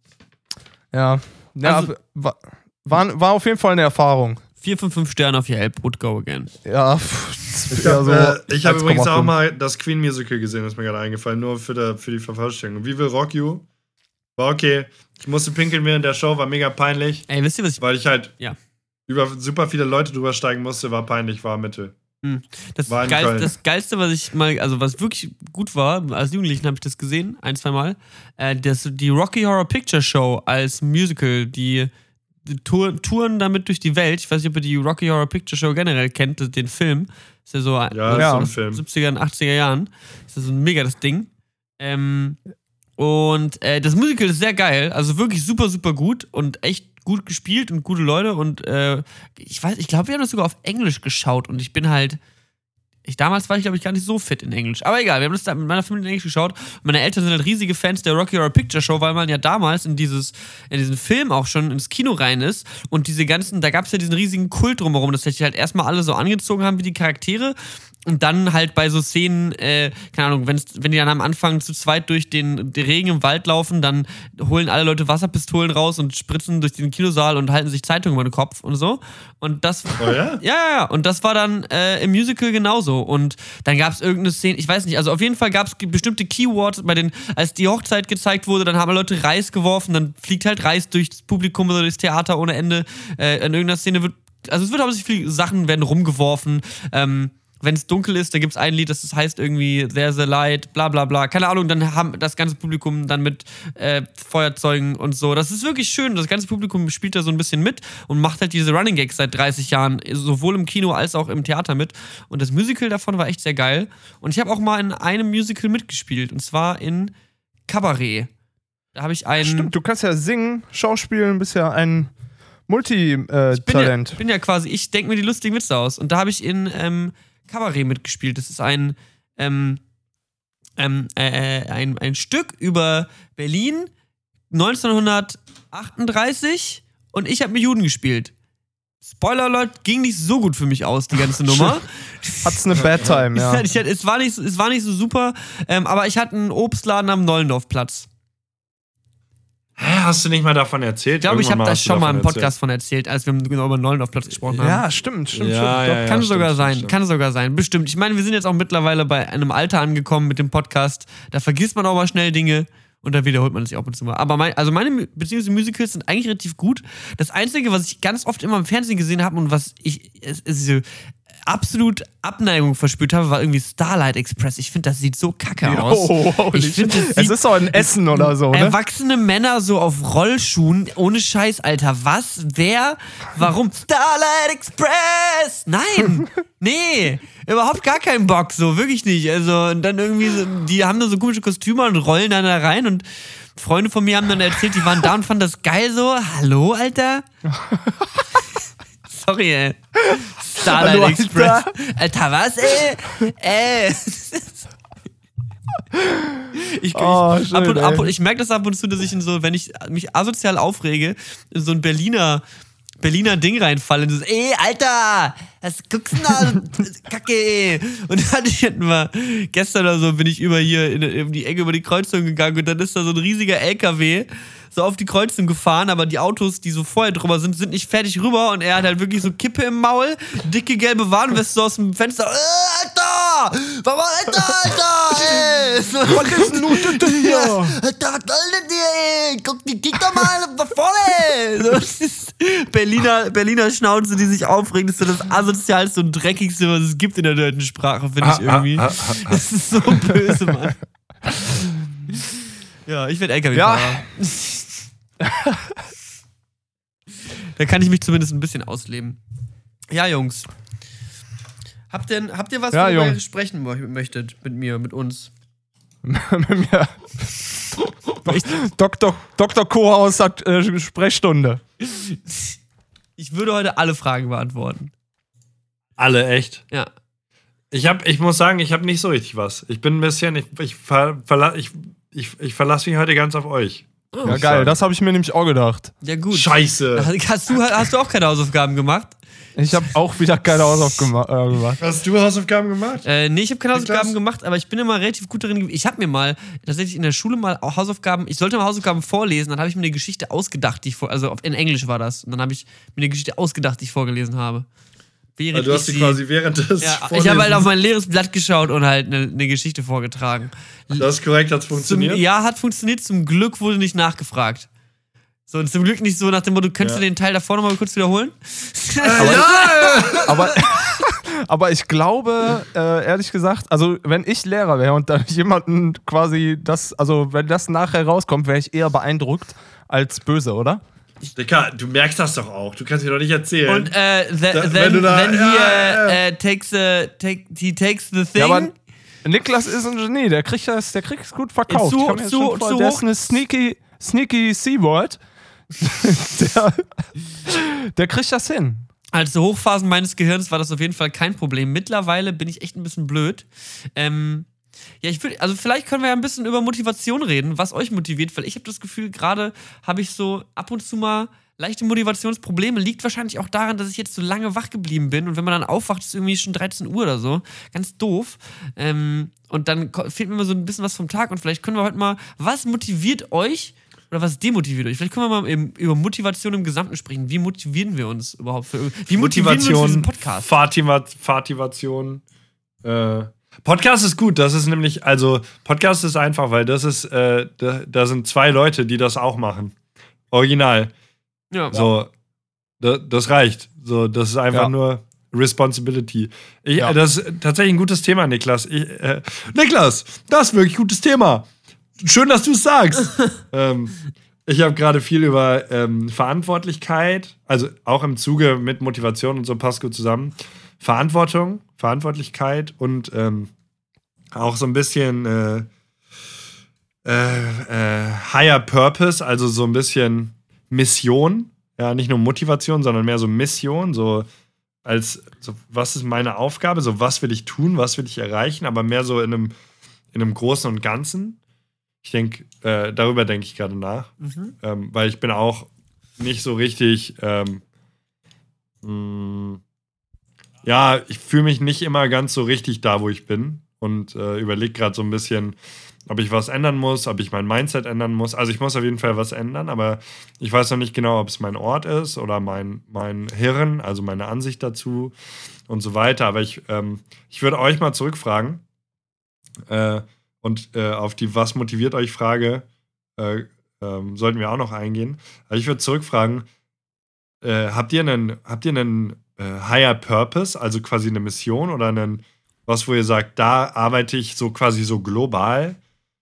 ja, ja, Also- war, war, war auf jeden Fall eine Erfahrung. 4 von 5 Sternen auf Yelp, would go again. Ja, pff, Ich habe so äh, ich hab übrigens 1,5. auch mal das Queen Musical gesehen, ist mir gerade eingefallen, nur für, der, für die Vervollständigung. Wie will Rock You? War okay. Ich musste pinkeln während der Show, war mega peinlich, Ey, wisst ihr, was ich. weil ich halt Ja. Über super viele Leute drüber steigen musste, war peinlich, war Mittel. Das, War Geil, das Geilste, was ich mal, also was wirklich gut war, als Jugendlichen habe ich das gesehen, ein, zwei Mal, äh, das, die Rocky Horror Picture Show als Musical, die, die Tour, touren damit durch die Welt. Ich weiß nicht, ob ihr die Rocky Horror Picture Show generell kennt, den Film. Ist ja so Ja, Ja. ein Film. 70er und 80er Jahren. Ist das so ein mega das Ding. Ähm, und äh, das Musical ist sehr geil, also wirklich super, super gut und echt gut gespielt und gute Leute und äh, ich weiß, ich glaube, wir haben das sogar auf Englisch geschaut und ich bin halt. Ich, damals war ich, glaube ich, gar nicht so fit in Englisch. Aber egal, wir haben das da mit meiner Familie in Englisch geschaut. Meine Eltern sind halt riesige Fans der Rocky Horror Picture Show, weil man ja damals in, dieses, in diesen Film auch schon ins Kino rein ist. Und diese ganzen, da gab es ja diesen riesigen Kult drumherum, dass sich halt erstmal alle so angezogen haben wie die Charaktere. Und dann halt bei so Szenen, äh, keine Ahnung, wenn's, wenn die dann am Anfang zu zweit durch den, den Regen im Wald laufen, dann holen alle Leute Wasserpistolen raus und spritzen durch den Kinosaal und halten sich Zeitungen über den Kopf und so. Und das. Oh ja? Ja, ja. Und das war dann äh, im Musical genauso. Und dann gab es irgendeine Szene, ich weiß nicht, also auf jeden Fall gab es bestimmte Keywords bei den, als die Hochzeit gezeigt wurde, dann haben Leute Reis geworfen, dann fliegt halt Reis durchs Publikum oder durchs Theater ohne Ende. Äh, in irgendeiner Szene wird, also es wird hauptsächlich viele Sachen werden rumgeworfen. Ähm, wenn es dunkel ist, da gibt es ein Lied, das heißt irgendwie There's a Light, bla bla bla. Keine Ahnung, dann haben das ganze Publikum dann mit äh, Feuerzeugen und so. Das ist wirklich schön. Das ganze Publikum spielt da so ein bisschen mit und macht halt diese Running Gags seit 30 Jahren, sowohl im Kino als auch im Theater mit. Und das Musical davon war echt sehr geil. Und ich habe auch mal in einem Musical mitgespielt, und zwar in Cabaret. Da habe ich einen. Stimmt, du kannst ja singen, schauspielen, bist ja ein Ich bin ja, Multi-Talent. bin ja quasi, ich denke mir die lustigen Witze aus. Und da habe ich in ähm, Cabaret mitgespielt. Das ist ein, ähm, ähm, äh, äh, ein, ein Stück über Berlin 1938 und ich habe mit Juden gespielt. Spoiler Leute, ging nicht so gut für mich aus, die ganze Nummer. Hat's eine Bad Time, ja. Ich hatte, es, war nicht, so- es war nicht so super, ähm, aber ich hatte einen Obstladen am Nollendorfplatz. Hä, hast du nicht mal davon erzählt? Ich glaube, ich habe du schon mal im Podcast von erzählt, als wir genau über den Nollendorfplatz gesprochen haben. Ja, stimmt, stimmt, Ja, stimmt. ja, ja. Kann sogar stimmt, sein, stimmt. kann sogar sein. Bestimmt. Ich meine, wir sind jetzt auch mittlerweile bei einem Alter angekommen mit dem Podcast. Da vergisst man auch mal schnell Dinge und da wiederholt man sich ab und zu mal. Aber mein, also meine beziehungsweise Musicals sind eigentlich relativ gut. Das Einzige, was ich ganz oft immer im Fernsehen gesehen habe und was ich es, es, so absolut Abneigung verspürt habe, war irgendwie Starlight Express. Ich finde, das sieht so kacke aus. Oh, holy ich shit. es ist doch ein Essen oder so, ne? Erwachsene Männer so auf Rollschuhen, ohne Scheiß, Alter. Was? Wer? Warum? Starlight Express! Nein! Nee! Überhaupt gar keinen Bock, so, wirklich nicht. Also, und dann irgendwie, so, die haben da so komische Kostüme und rollen dann da rein und Freunde von mir haben dann erzählt, die waren da und fanden das geil so. Hallo, Alter? Sorry, ey. Starlight Hallo, Express. Alter. Alter, was, ey? ey. Ich, Oh, ich, ab schön, und, ab und, ich merke das ab und zu, dass ich in so, wenn ich mich asozial aufrege, in so ein Berliner, Berliner Ding reinfalle. Und so, ey, Alter, was guckst du denn da? Kacke, ey. Und dann hatten wir, gestern oder so, bin ich über hier in, in die Ecke über die Kreuzung gegangen und dann ist da so ein riesiger LKW so auf die Kreuzung gefahren, aber die Autos, die so vorher drüber sind, sind nicht fertig rüber und er hat halt wirklich so Kippe im Maul, dicke gelbe Warnweste so aus dem Fenster. Äh, Alter! Warum, Alter, Alter! Ey! Was ist denn nun das hier? Ja, Alter, was soll denn dir, ey? Guck, die- kick doch mal nach vorne! So, Berliner, Berliner Schnauze, die sich aufregen, das ist so das asozialste und dreckigste, was es gibt in der deutschen Sprache, finde ich irgendwie. Das ist so böse, Mann. Ja, ich werde LKW-Fahrer. da kann ich mich zumindest ein bisschen ausleben. Ja, Jungs. Habt ihr, habt ihr was, Ja, worüber ihr sprechen möchtet mit mir, mit uns? Mit mir. Dr. Dr. Kohaus hat äh, Sprechstunde. Ich würde heute alle Fragen beantworten. Alle, echt. Ja. Ich, hab, ich muss sagen, ich habe nicht so richtig was. Ich bin ein bisschen, ich, ich, ver, verla, ich, ich, ich verlasse mich heute ganz auf euch. Oh, Ja, geil, das habe ich mir nämlich auch gedacht. Ja, gut. Scheiße. Hast du, hast du auch keine Hausaufgaben gemacht? Ich habe auch wieder keine Hausaufgaben äh, gemacht. Hast du Hausaufgaben gemacht? Äh, nee, ich habe keine? Hausaufgaben gemacht, aber ich bin immer relativ gut darin. Ich habe mir mal tatsächlich in der Schule mal Hausaufgaben, ich sollte mal Hausaufgaben vorlesen, dann habe ich mir eine Geschichte ausgedacht, die ich vor, also in Englisch war das. Und dann habe ich mir eine Geschichte ausgedacht, die ich vorgelesen habe. Während Also du hast sie- quasi während des Ja, ich habe halt auf mein leeres Blatt geschaut und halt eine, eine Geschichte vorgetragen. Das ist korrekt, hat Zum, funktioniert. ja, hat funktioniert. Zum Glück wurde nicht nachgefragt. So, und zum Glück nicht so nach dem Motto, könntest Ja. du den Teil davor nochmal kurz wiederholen? Aber, aber ich glaube, äh, ehrlich gesagt, also wenn ich Lehrer wäre und dann jemanden quasi das, also wenn das nachher rauskommt, wäre ich eher beeindruckt als böse, oder? Dicker, du merkst das doch auch. Du kannst mir doch nicht erzählen. Und äh, the, Da- then, da- then he, ja, äh, ja. äh, takes, a, take, he takes the thing. Ja, aber Niklas ist ein Genie, der kriegt das, der kriegt es gut verkauft. Zu- zu- schon vor- zu der hoch- ist eine sneaky, sneaky Seaword. der, der kriegt das hin. Als zu Hochphasen meines Gehirns war das auf jeden Fall kein Problem. Mittlerweile bin ich echt ein bisschen blöd. Ähm, ja, ich würde, also vielleicht können wir ja ein bisschen über Motivation reden, was euch motiviert, weil ich habe das Gefühl, gerade habe ich so ab und zu mal leichte Motivationsprobleme. Liegt wahrscheinlich auch daran, dass ich jetzt so lange wach geblieben bin und wenn man dann aufwacht, ist es irgendwie schon 13 Uhr oder so. Ganz doof. Ähm, und dann fehlt mir immer so ein bisschen was vom Tag und vielleicht können wir heute mal, was motiviert euch? Oder was demotiviert euch? Vielleicht können wir mal eben über Motivation im Gesamten sprechen. Wie motivieren wir uns überhaupt für Wie motivieren wir uns für diesen Podcast? Fatima, Fativation. Äh, Podcast ist gut, das ist nämlich, also Podcast ist einfach, weil das ist, äh, da, da sind zwei Leute, die das auch machen. Original. Ja. So, da, das reicht. So, das ist einfach Ja. nur Responsibility. Ich, Ja. Das ist tatsächlich ein gutes Thema, Niklas. Ich, äh, Niklas, das ist wirklich ein gutes Thema. Schön, dass du es sagst. ähm, ich habe gerade viel über ähm, Verantwortlichkeit, also auch im Zuge mit Motivation und so passt gut zusammen. Verantwortung, Verantwortlichkeit und ähm, auch so ein bisschen äh, äh, äh, Higher Purpose, also so ein bisschen Mission. Ja, nicht nur Motivation, sondern mehr so Mission, so als so, was ist meine Aufgabe, so was will ich tun, was will ich erreichen, aber mehr so in einem, in einem Großen und Ganzen. Ich denke, äh, darüber denke ich gerade nach, Mhm. ähm, weil ich bin auch nicht so richtig, ähm, mh, ja, ich fühle mich nicht immer ganz so richtig da, wo ich bin und äh, überlege gerade so ein bisschen, ob ich was ändern muss, ob ich mein Mindset ändern muss. Also ich muss auf jeden Fall was ändern, aber ich weiß noch nicht genau, ob es mein Ort ist oder mein, mein Hirn, also meine Ansicht dazu und so weiter. Aber ich, ähm, ich würde euch mal zurückfragen äh, und äh, auf die Was motiviert euch Frage äh, ähm, sollten wir auch noch eingehen. Aber ich würde zurückfragen, äh, habt ihr einen, habt ihr einen äh, Higher Purpose, also quasi eine Mission oder einen, was, wo ihr sagt, da arbeite ich so quasi so global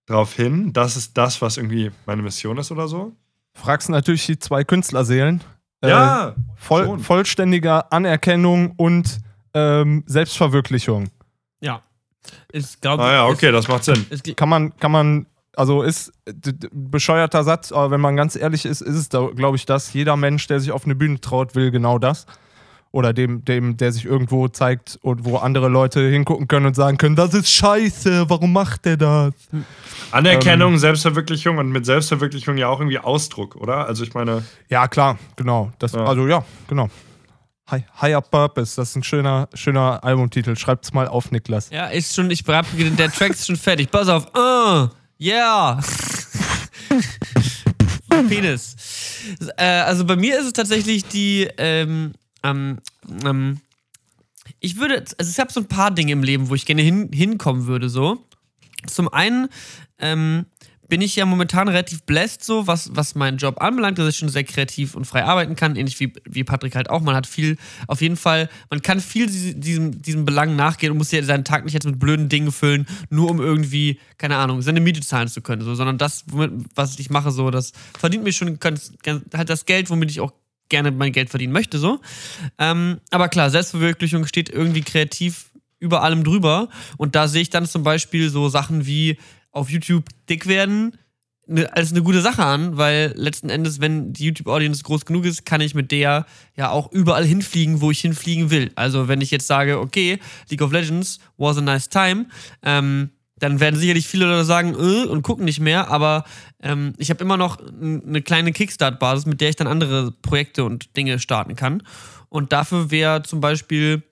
drauf hin, das ist das, was irgendwie meine Mission ist oder so? Fragst natürlich die zwei Künstlerseelen. Äh, ja, voll, vollständiger Anerkennung und ähm, Selbstverwirklichung. Ja. Ich glaube, ah ja, okay, das macht Sinn. Es, es, Kann man, kann man Also ist bescheuerter Satz, aber wenn man ganz ehrlich ist, ist es glaube ich, das. Jeder Mensch, der sich auf eine Bühne traut, will genau das. Oder dem, dem, der sich irgendwo zeigt und wo andere Leute hingucken können und sagen können, das ist scheiße, warum macht der das? Anerkennung, Selbstverwirklichung und mit Selbstverwirklichung ja auch irgendwie Ausdruck, oder? Also ich meine, Ja, klar, genau. Das, Ja. Also ja, genau. Hi, Higher Purpose, das ist ein schöner, schöner Albumtitel. Schreibt's mal auf, Niklas. Ja, ist schon, ich hab, der Track ist schon fertig. Pass auf. Uh, yeah. Penis. Äh, also bei mir ist es tatsächlich die, ähm, ähm, ähm, ich würde, also ich habe so ein paar Dinge im Leben, wo ich gerne hin, hinkommen würde, so. Zum einen, ähm, bin ich ja momentan relativ blessed, so was, was meinen Job anbelangt, dass ich schon sehr kreativ und frei arbeiten kann, ähnlich wie, wie Patrick halt auch. Man hat viel, auf jeden Fall, man kann viel diese- diesem, diesem Belang nachgehen und muss ja seinen Tag nicht jetzt mit blöden Dingen füllen, nur um irgendwie, keine Ahnung, seine Miete zahlen zu können, so, sondern das, womit, was ich mache, so, das verdient mir schon ganz, ganz, halt das Geld, womit ich auch gerne mein Geld verdienen möchte, so. Ähm, aber klar, Selbstverwirklichung steht irgendwie kreativ über allem drüber. Und da sehe ich dann zum Beispiel so Sachen wie auf YouTube dick werden ne, als eine gute Sache an, weil letzten Endes, wenn die YouTube-Audience groß genug ist, kann ich mit der ja auch überall hinfliegen, wo ich hinfliegen will. Also wenn ich jetzt sage, okay, League of Legends was a nice time, ähm, dann werden sicherlich viele Leute sagen, äh, und gucken nicht mehr, aber ähm, ich habe immer noch eine kleine Kickstart-Basis, mit der ich dann andere Projekte und Dinge starten kann. Und dafür wäre zum Beispiel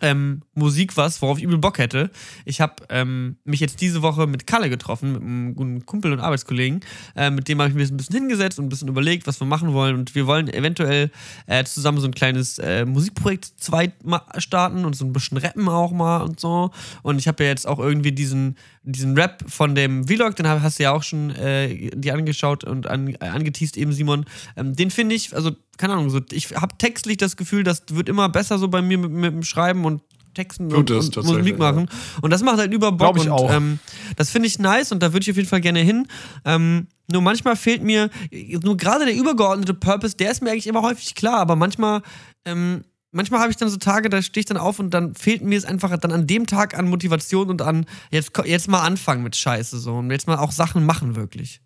ähm, Musik was, worauf ich übel Bock hätte. Ich habe ähm, mich jetzt diese Woche mit Kalle getroffen, mit einem guten Kumpel und Arbeitskollegen. Äh, mit dem habe ich mich ein bisschen hingesetzt und ein bisschen überlegt, was wir machen wollen. Und wir wollen eventuell äh, zusammen so ein kleines äh, Musikprojekt zweit starten und so ein bisschen rappen auch mal und so. Und ich habe ja jetzt auch irgendwie diesen, diesen Rap von dem Vlog, den hast du ja auch schon äh, dir angeschaut und an, äh, angeteased eben, Simon. Ähm, den finde ich, also keine Ahnung, so, ich habe textlich das Gefühl, das wird immer besser so bei mir mit, mit dem Schreiben und Texten und, und Musik machen. Und das macht halt über Bock. Ich und, auch. Ähm, das finde ich nice und da würde ich auf jeden Fall gerne hin. Ähm, nur manchmal fehlt mir, nur gerade der übergeordnete Purpose, der ist mir eigentlich immer häufig klar, aber manchmal, ähm, manchmal habe ich dann so Tage, da stehe ich dann auf und dann fehlt mir es einfach dann an dem Tag an Motivation und an jetzt, jetzt mal anfangen mit Scheiße so und jetzt mal auch Sachen machen wirklich.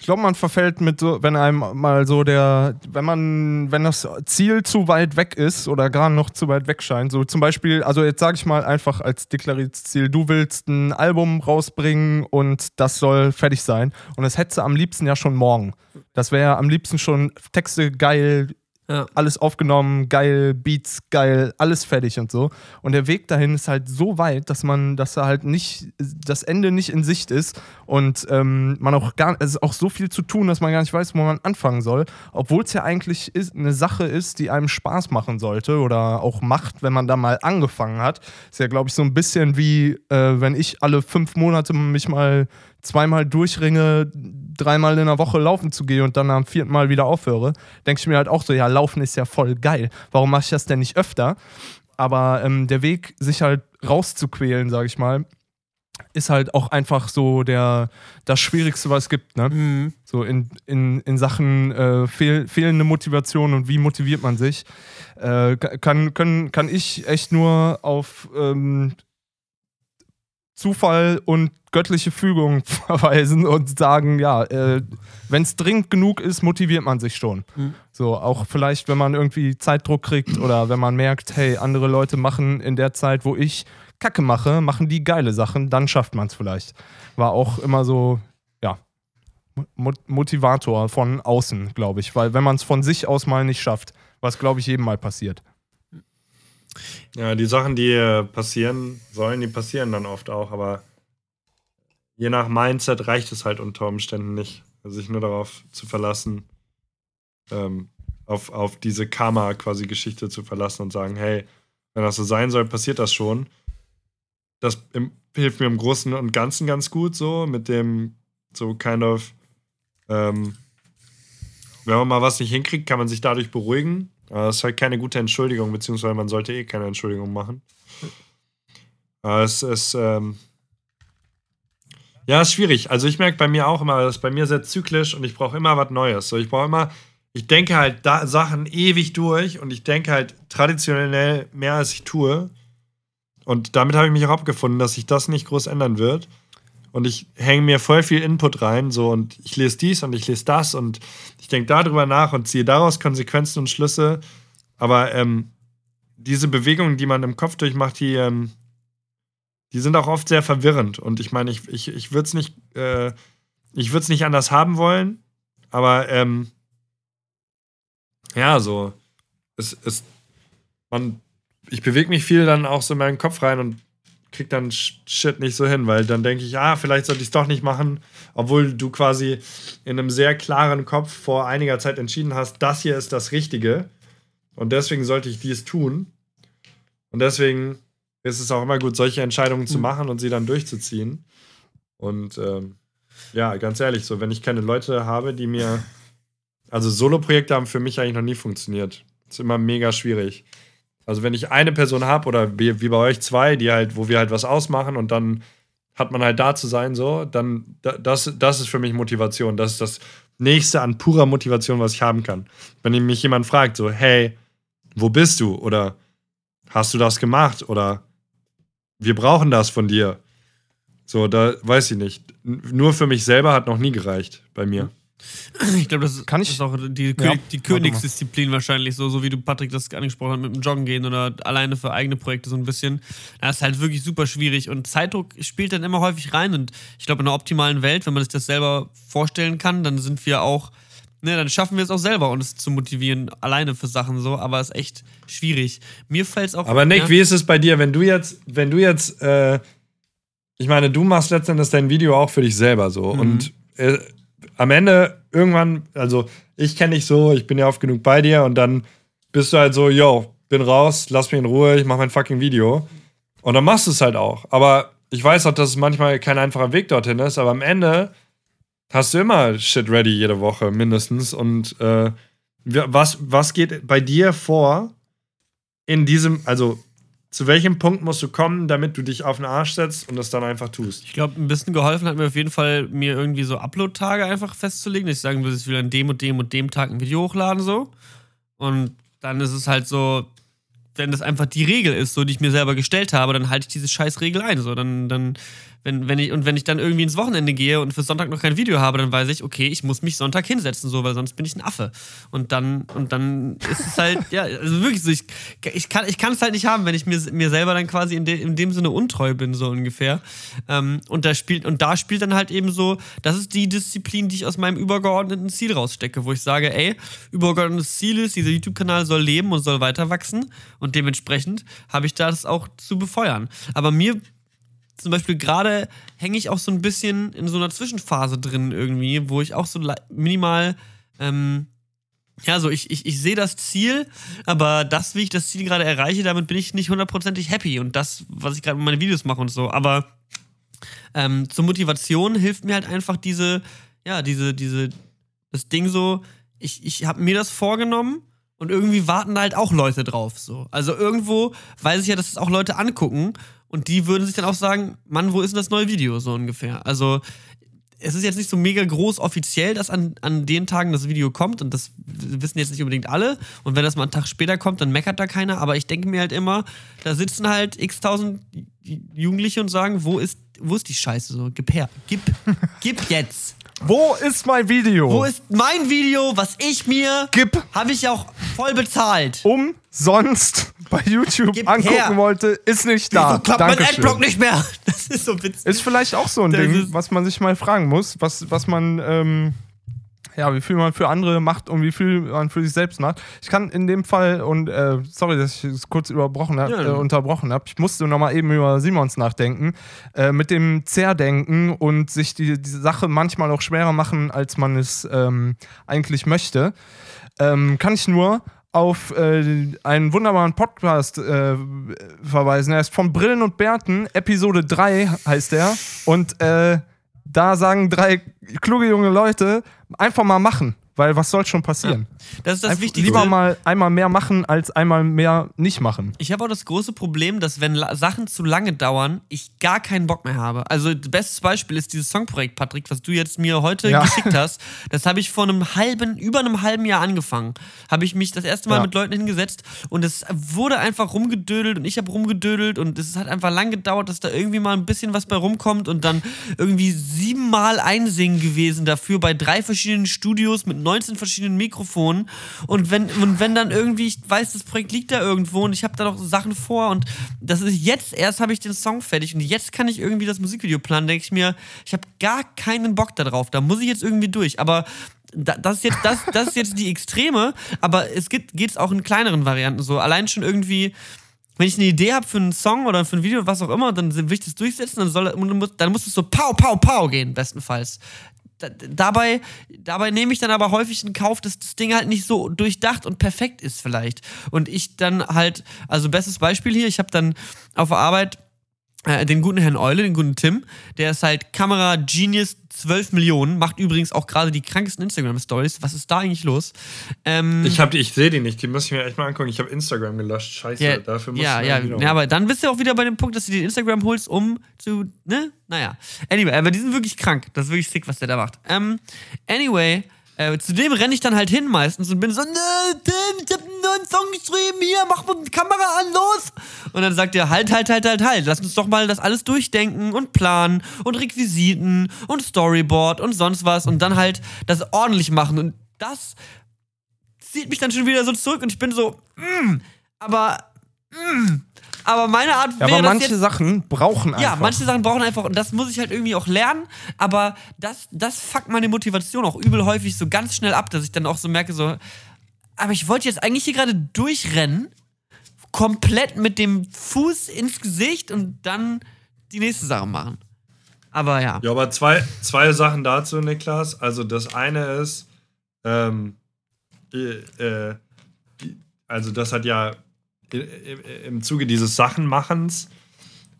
Ich glaube, man verfällt mit so, wenn einem mal so der, wenn man, wenn das Ziel zu weit weg ist oder gar noch zu weit weg scheint, so zum Beispiel, also jetzt sage ich mal einfach als deklariertes Ziel, du willst ein Album rausbringen und das soll fertig sein und das hättest du am liebsten ja schon morgen. Das wäre am liebsten schon Texte geil, Ja. alles aufgenommen, geil, Beats geil, alles fertig und so. Und der Weg dahin ist halt so weit, dass man, dass da halt nicht, das Ende nicht in Sicht ist und ähm, man auch gar, es ist auch so viel zu tun, dass man gar nicht weiß, wo man anfangen soll. Obwohl es ja eigentlich ist, eine Sache ist, die einem Spaß machen sollte oder auch macht, wenn man da mal angefangen hat. Ist ja, glaube ich, so ein bisschen wie, äh, wenn ich alle fünf Monate mich mal zweimal durchringe, dreimal in der Woche laufen zu gehen und dann am vierten Mal wieder aufhöre, denke ich mir halt auch so, ja, laufen ist ja voll geil. Warum mache ich das denn nicht öfter? Aber ähm, der Weg, sich halt rauszuquälen, sage ich mal, ist halt auch einfach so der, das Schwierigste, was es gibt. Ne? Mhm. So in, in, in Sachen äh, fehl, fehlende Motivation und wie motiviert man sich, äh, kann, können, kann ich echt nur auf ähm, Zufall und göttliche Fügung verweisen und sagen, ja, äh, wenn es dringend genug ist, motiviert man sich schon. Mhm. So, auch vielleicht, wenn man irgendwie Zeitdruck kriegt oder wenn man merkt, hey, andere Leute machen in der Zeit, wo ich Kacke mache, machen die geile Sachen, dann schafft man es vielleicht. War auch immer so, ja, Mo Motivator von außen, glaube ich. Weil wenn man es von sich aus mal nicht schafft, was, glaube ich, jedem mal passiert. Ja, die Sachen, die passieren sollen, die passieren dann oft auch, aber je nach Mindset reicht es halt unter Umständen nicht, sich nur darauf zu verlassen, ähm, auf, auf diese Karma quasi Geschichte zu verlassen und sagen, hey, wenn das so sein soll, passiert das schon. Das im, hilft mir im Großen und Ganzen ganz gut so, mit dem so kind of, ähm, wenn man mal was nicht hinkriegt, kann man sich dadurch beruhigen. Aber das ist halt keine gute Entschuldigung, beziehungsweise man sollte eh keine Entschuldigung machen. Aber es ist, ähm, ja, ist schwierig. Also ich merke bei mir auch immer, das ist bei mir sehr zyklisch und ich brauche immer was Neues. So, ich brauche immer, ich denke halt da Sachen ewig durch und ich denke halt traditionell mehr, als ich tue. Und damit habe ich mich auch abgefunden, dass sich das nicht groß ändern wird. und ich hänge mir voll viel Input rein, so und ich lese dies und ich lese das und ich denke darüber nach und ziehe daraus Konsequenzen und Schlüsse. Aber ähm, diese Bewegungen, die man im Kopf durchmacht, die, ähm, die sind auch oft sehr verwirrend. Und ich meine, ich, ich, ich würde es nicht, äh, ich würde es nicht anders haben wollen, aber ähm, ja, so, es, es, man, ich bewege mich viel dann auch so in meinen Kopf rein und krieg dann Shit nicht so hin, weil dann denke ich, ah, vielleicht sollte ich es doch nicht machen, obwohl du quasi in einem sehr klaren Kopf vor einiger Zeit entschieden hast, das hier ist das Richtige und deswegen sollte ich dies tun. Und deswegen ist es auch immer gut, solche Entscheidungen zu mhm. machen und sie dann durchzuziehen. Und ähm, ja, ganz ehrlich, so, wenn ich keine Leute habe, die mir. Also, Solo-Projekte haben für mich eigentlich noch nie funktioniert. ist immer mega schwierig. Also wenn ich eine Person habe oder wie, wie bei euch zwei, die halt, wo wir halt was ausmachen und dann hat man halt da zu sein, so, dann das, das ist für mich Motivation. Das ist das nächste an purer Motivation, was ich haben kann. Wenn mich jemand fragt, so, hey, wo bist du? Oder hast du das gemacht? Oder wir brauchen das von dir. So, da weiß ich nicht. Nur für mich selber hat noch nie gereicht bei mir. Ich glaube, das Kann ich? ist auch die, ja, die Königsdisziplin wahrscheinlich, so, so wie du Patrick das angesprochen hast, mit dem Joggen gehen oder alleine für eigene Projekte so ein bisschen. Das ist halt wirklich super schwierig und Zeitdruck spielt dann immer häufig rein und ich glaube, in einer optimalen Welt, wenn man sich das selber vorstellen kann, dann sind wir auch, ne, dann schaffen wir es auch selber, uns zu motivieren, alleine für Sachen so, aber es ist echt schwierig. Mir fällt es auch. Aber Nick, ja, wie ist es bei dir, wenn du jetzt, wenn du jetzt, äh, ich meine, du machst letztendlich dein Video auch für dich selber so mhm. und äh, am Ende irgendwann, also ich kenne dich so, ich bin ja oft genug bei dir und dann bist du halt so, yo, bin raus, lass mich in Ruhe, ich mache mein fucking Video. Und dann machst du es halt auch. Aber ich weiß auch, dass es manchmal kein einfacher Weg dorthin ist, aber am Ende hast du immer Shit ready jede Woche mindestens. Und äh, was, was geht bei dir vor in diesem, also zu welchem Punkt musst du kommen, damit du dich auf den Arsch setzt und das dann einfach tust? Ich glaube, ein bisschen geholfen hat mir auf jeden Fall, mir irgendwie so Upload-Tage einfach festzulegen, dass ich sagen würde, ich will an dem und dem und dem Tag ein Video hochladen, so. Und dann ist es halt so, wenn das einfach die Regel ist, so die ich mir selber gestellt habe, dann halte ich diese scheiß Regel ein. So, dann, dann wenn, wenn ich, und wenn ich dann irgendwie ins Wochenende gehe und für Sonntag noch kein Video habe, dann weiß ich, okay, ich muss mich Sonntag hinsetzen, so, weil sonst bin ich ein Affe. Und dann, und dann ist es halt, ja, also wirklich so, ich, ich kann ich es halt nicht haben, wenn ich mir, mir selber dann quasi in, de, in dem Sinne untreu bin, so ungefähr. Ähm, und da spielt, und da spielt dann halt eben so, das ist die Disziplin, die ich aus meinem übergeordneten Ziel rausstecke, wo ich sage, ey, übergeordnetes Ziel ist, dieser YouTube-Kanal soll leben und soll weiter wachsen. Und dementsprechend habe ich das auch zu befeuern. Aber mir zum Beispiel gerade hänge ich auch so ein bisschen in so einer Zwischenphase drin irgendwie, wo ich auch so minimal, ähm, ja, so ich, ich, ich sehe das Ziel, aber das, wie ich das Ziel gerade erreiche, damit bin ich nicht hundertprozentig happy und das, was ich gerade mit meinen Videos mache und so. Aber ähm, zur Motivation hilft mir halt einfach diese, ja, diese, diese, das Ding so, ich, ich habe mir das vorgenommen und irgendwie warten da halt auch Leute drauf. So. Also irgendwo weiß ich ja, dass es auch Leute angucken und die würden sich dann auch sagen, Mann, wo ist denn das neue Video so ungefähr? Also es ist jetzt nicht so mega groß offiziell, dass an, an den Tagen das Video kommt und das wissen jetzt nicht unbedingt alle. Und wenn das mal einen Tag später kommt, dann meckert da keiner. Aber ich denke mir halt immer, da sitzen halt x tausend Jugendliche und sagen, wo ist, wo ist die Scheiße so? Gib her, gib, gib jetzt. Wo ist mein Video? Wo ist mein Video, was ich mir. Gib. Habe ich auch voll bezahlt. Umsonst bei YouTube Gib angucken her. wollte, ist nicht da. Wieso klappt Dankeschön. mein Adblock nicht mehr? Das ist so witzig. Ist vielleicht auch so ein das Ding, was man sich mal fragen muss, was, was man. Ähm ja, wie viel man für andere macht und wie viel man für sich selbst macht. Ich kann in dem Fall, und äh, sorry, dass ich es kurz überbrochen hab, ja, äh, unterbrochen habe, ich musste nochmal eben über Simons nachdenken, äh, mit dem Zerdenken und sich die, die Sache manchmal auch schwerer machen, als man es ähm, eigentlich möchte, ähm, kann ich nur auf äh, einen wunderbaren Podcast äh, verweisen. Er ist von Brillen und Bärten, Episode 3 heißt er. Und äh, da sagen drei kluge junge Leute, einfach mal machen. Weil was soll schon passieren? Das ist das Einfach Wichtigste. Lieber mal einmal mehr machen, als einmal mehr nicht machen. Ich habe auch das große Problem, dass wenn Sachen zu lange dauern, ich gar keinen Bock mehr habe. Also bestes Beispiel ist dieses Songprojekt, Patrick, was du jetzt mir heute Ja. geschickt hast. Das habe ich vor einem halben, über einem halben Jahr angefangen. Habe ich mich das erste Mal Ja. mit Leuten hingesetzt und es wurde einfach rumgedödelt und ich habe rumgedödelt und es hat einfach lang gedauert, dass da irgendwie mal ein bisschen was bei rumkommt und dann irgendwie siebenmal einsingen gewesen dafür bei drei verschiedenen Studios mit 19 verschiedenen Mikrofonen und wenn, und wenn dann irgendwie, ich weiß, das Projekt liegt da irgendwo und ich habe da noch Sachen vor und das ist jetzt erst habe ich den Song fertig und jetzt kann ich irgendwie das Musikvideo planen, denke ich mir, ich habe gar keinen Bock darauf, da muss ich jetzt irgendwie durch, aber da- das ist jetzt, das, das ist jetzt die Extreme, aber es geht es auch in kleineren Varianten so. Allein schon irgendwie, wenn ich eine Idee habe für einen Song oder für ein Video, was auch immer, dann will ich das durchsetzen, dann, soll, dann muss es so pow, pow, pow gehen, bestenfalls. Da, dabei, dabei nehme ich dann aber häufig in Kauf, dass das Ding halt nicht so durchdacht und perfekt ist vielleicht. Und ich dann halt, also bestes Beispiel hier, ich habe dann auf der Arbeit äh, den guten Herrn Eule, den guten Tim, der ist halt Kamera Genius 12 Millionen, macht übrigens auch gerade die krankesten Instagram-Stories. Was ist da eigentlich los? Ähm, Ich, hab die- ich sehe die nicht, die muss ich mir echt mal angucken. Ich habe Instagram gelöscht. Scheiße, ja, dafür muss ja, ich ja, wieder ja, aber dann bist du auch wieder bei dem Punkt, dass du dir Instagram holst, um zu, ne? Naja. Anyway, aber die sind wirklich krank. Das ist wirklich sick, was der da macht. Ähm, anyway, äh, zu dem renne ich dann halt hin meistens und bin so, ne, Tim, ich hab einen neuen Song geschrieben, hier, mach mal die Kamera an, los! Und dann sagt er, halt, halt, halt, halt, halt, lass uns doch mal das alles durchdenken und planen und Requisiten und Storyboard und sonst was und dann halt das ordentlich machen und das zieht mich dann schon wieder so zurück und ich bin so, mm, aber, mm, aber meine Art Ja, wäre aber das manche jetzt, Sachen brauchen einfach. ja, manche Sachen brauchen einfach, und das muss ich halt irgendwie auch lernen, aber das, das fuckt meine Motivation auch übel häufig so ganz schnell ab, dass ich dann auch so merke, so, aber ich wollte jetzt eigentlich hier gerade durchrennen, komplett mit dem Fuß ins Gesicht und dann die nächste Sache machen. Aber ja. Ja, aber zwei, zwei Sachen dazu, Niklas. Also das eine ist, ähm, äh, äh, also das hat ja im Zuge dieses Sachenmachens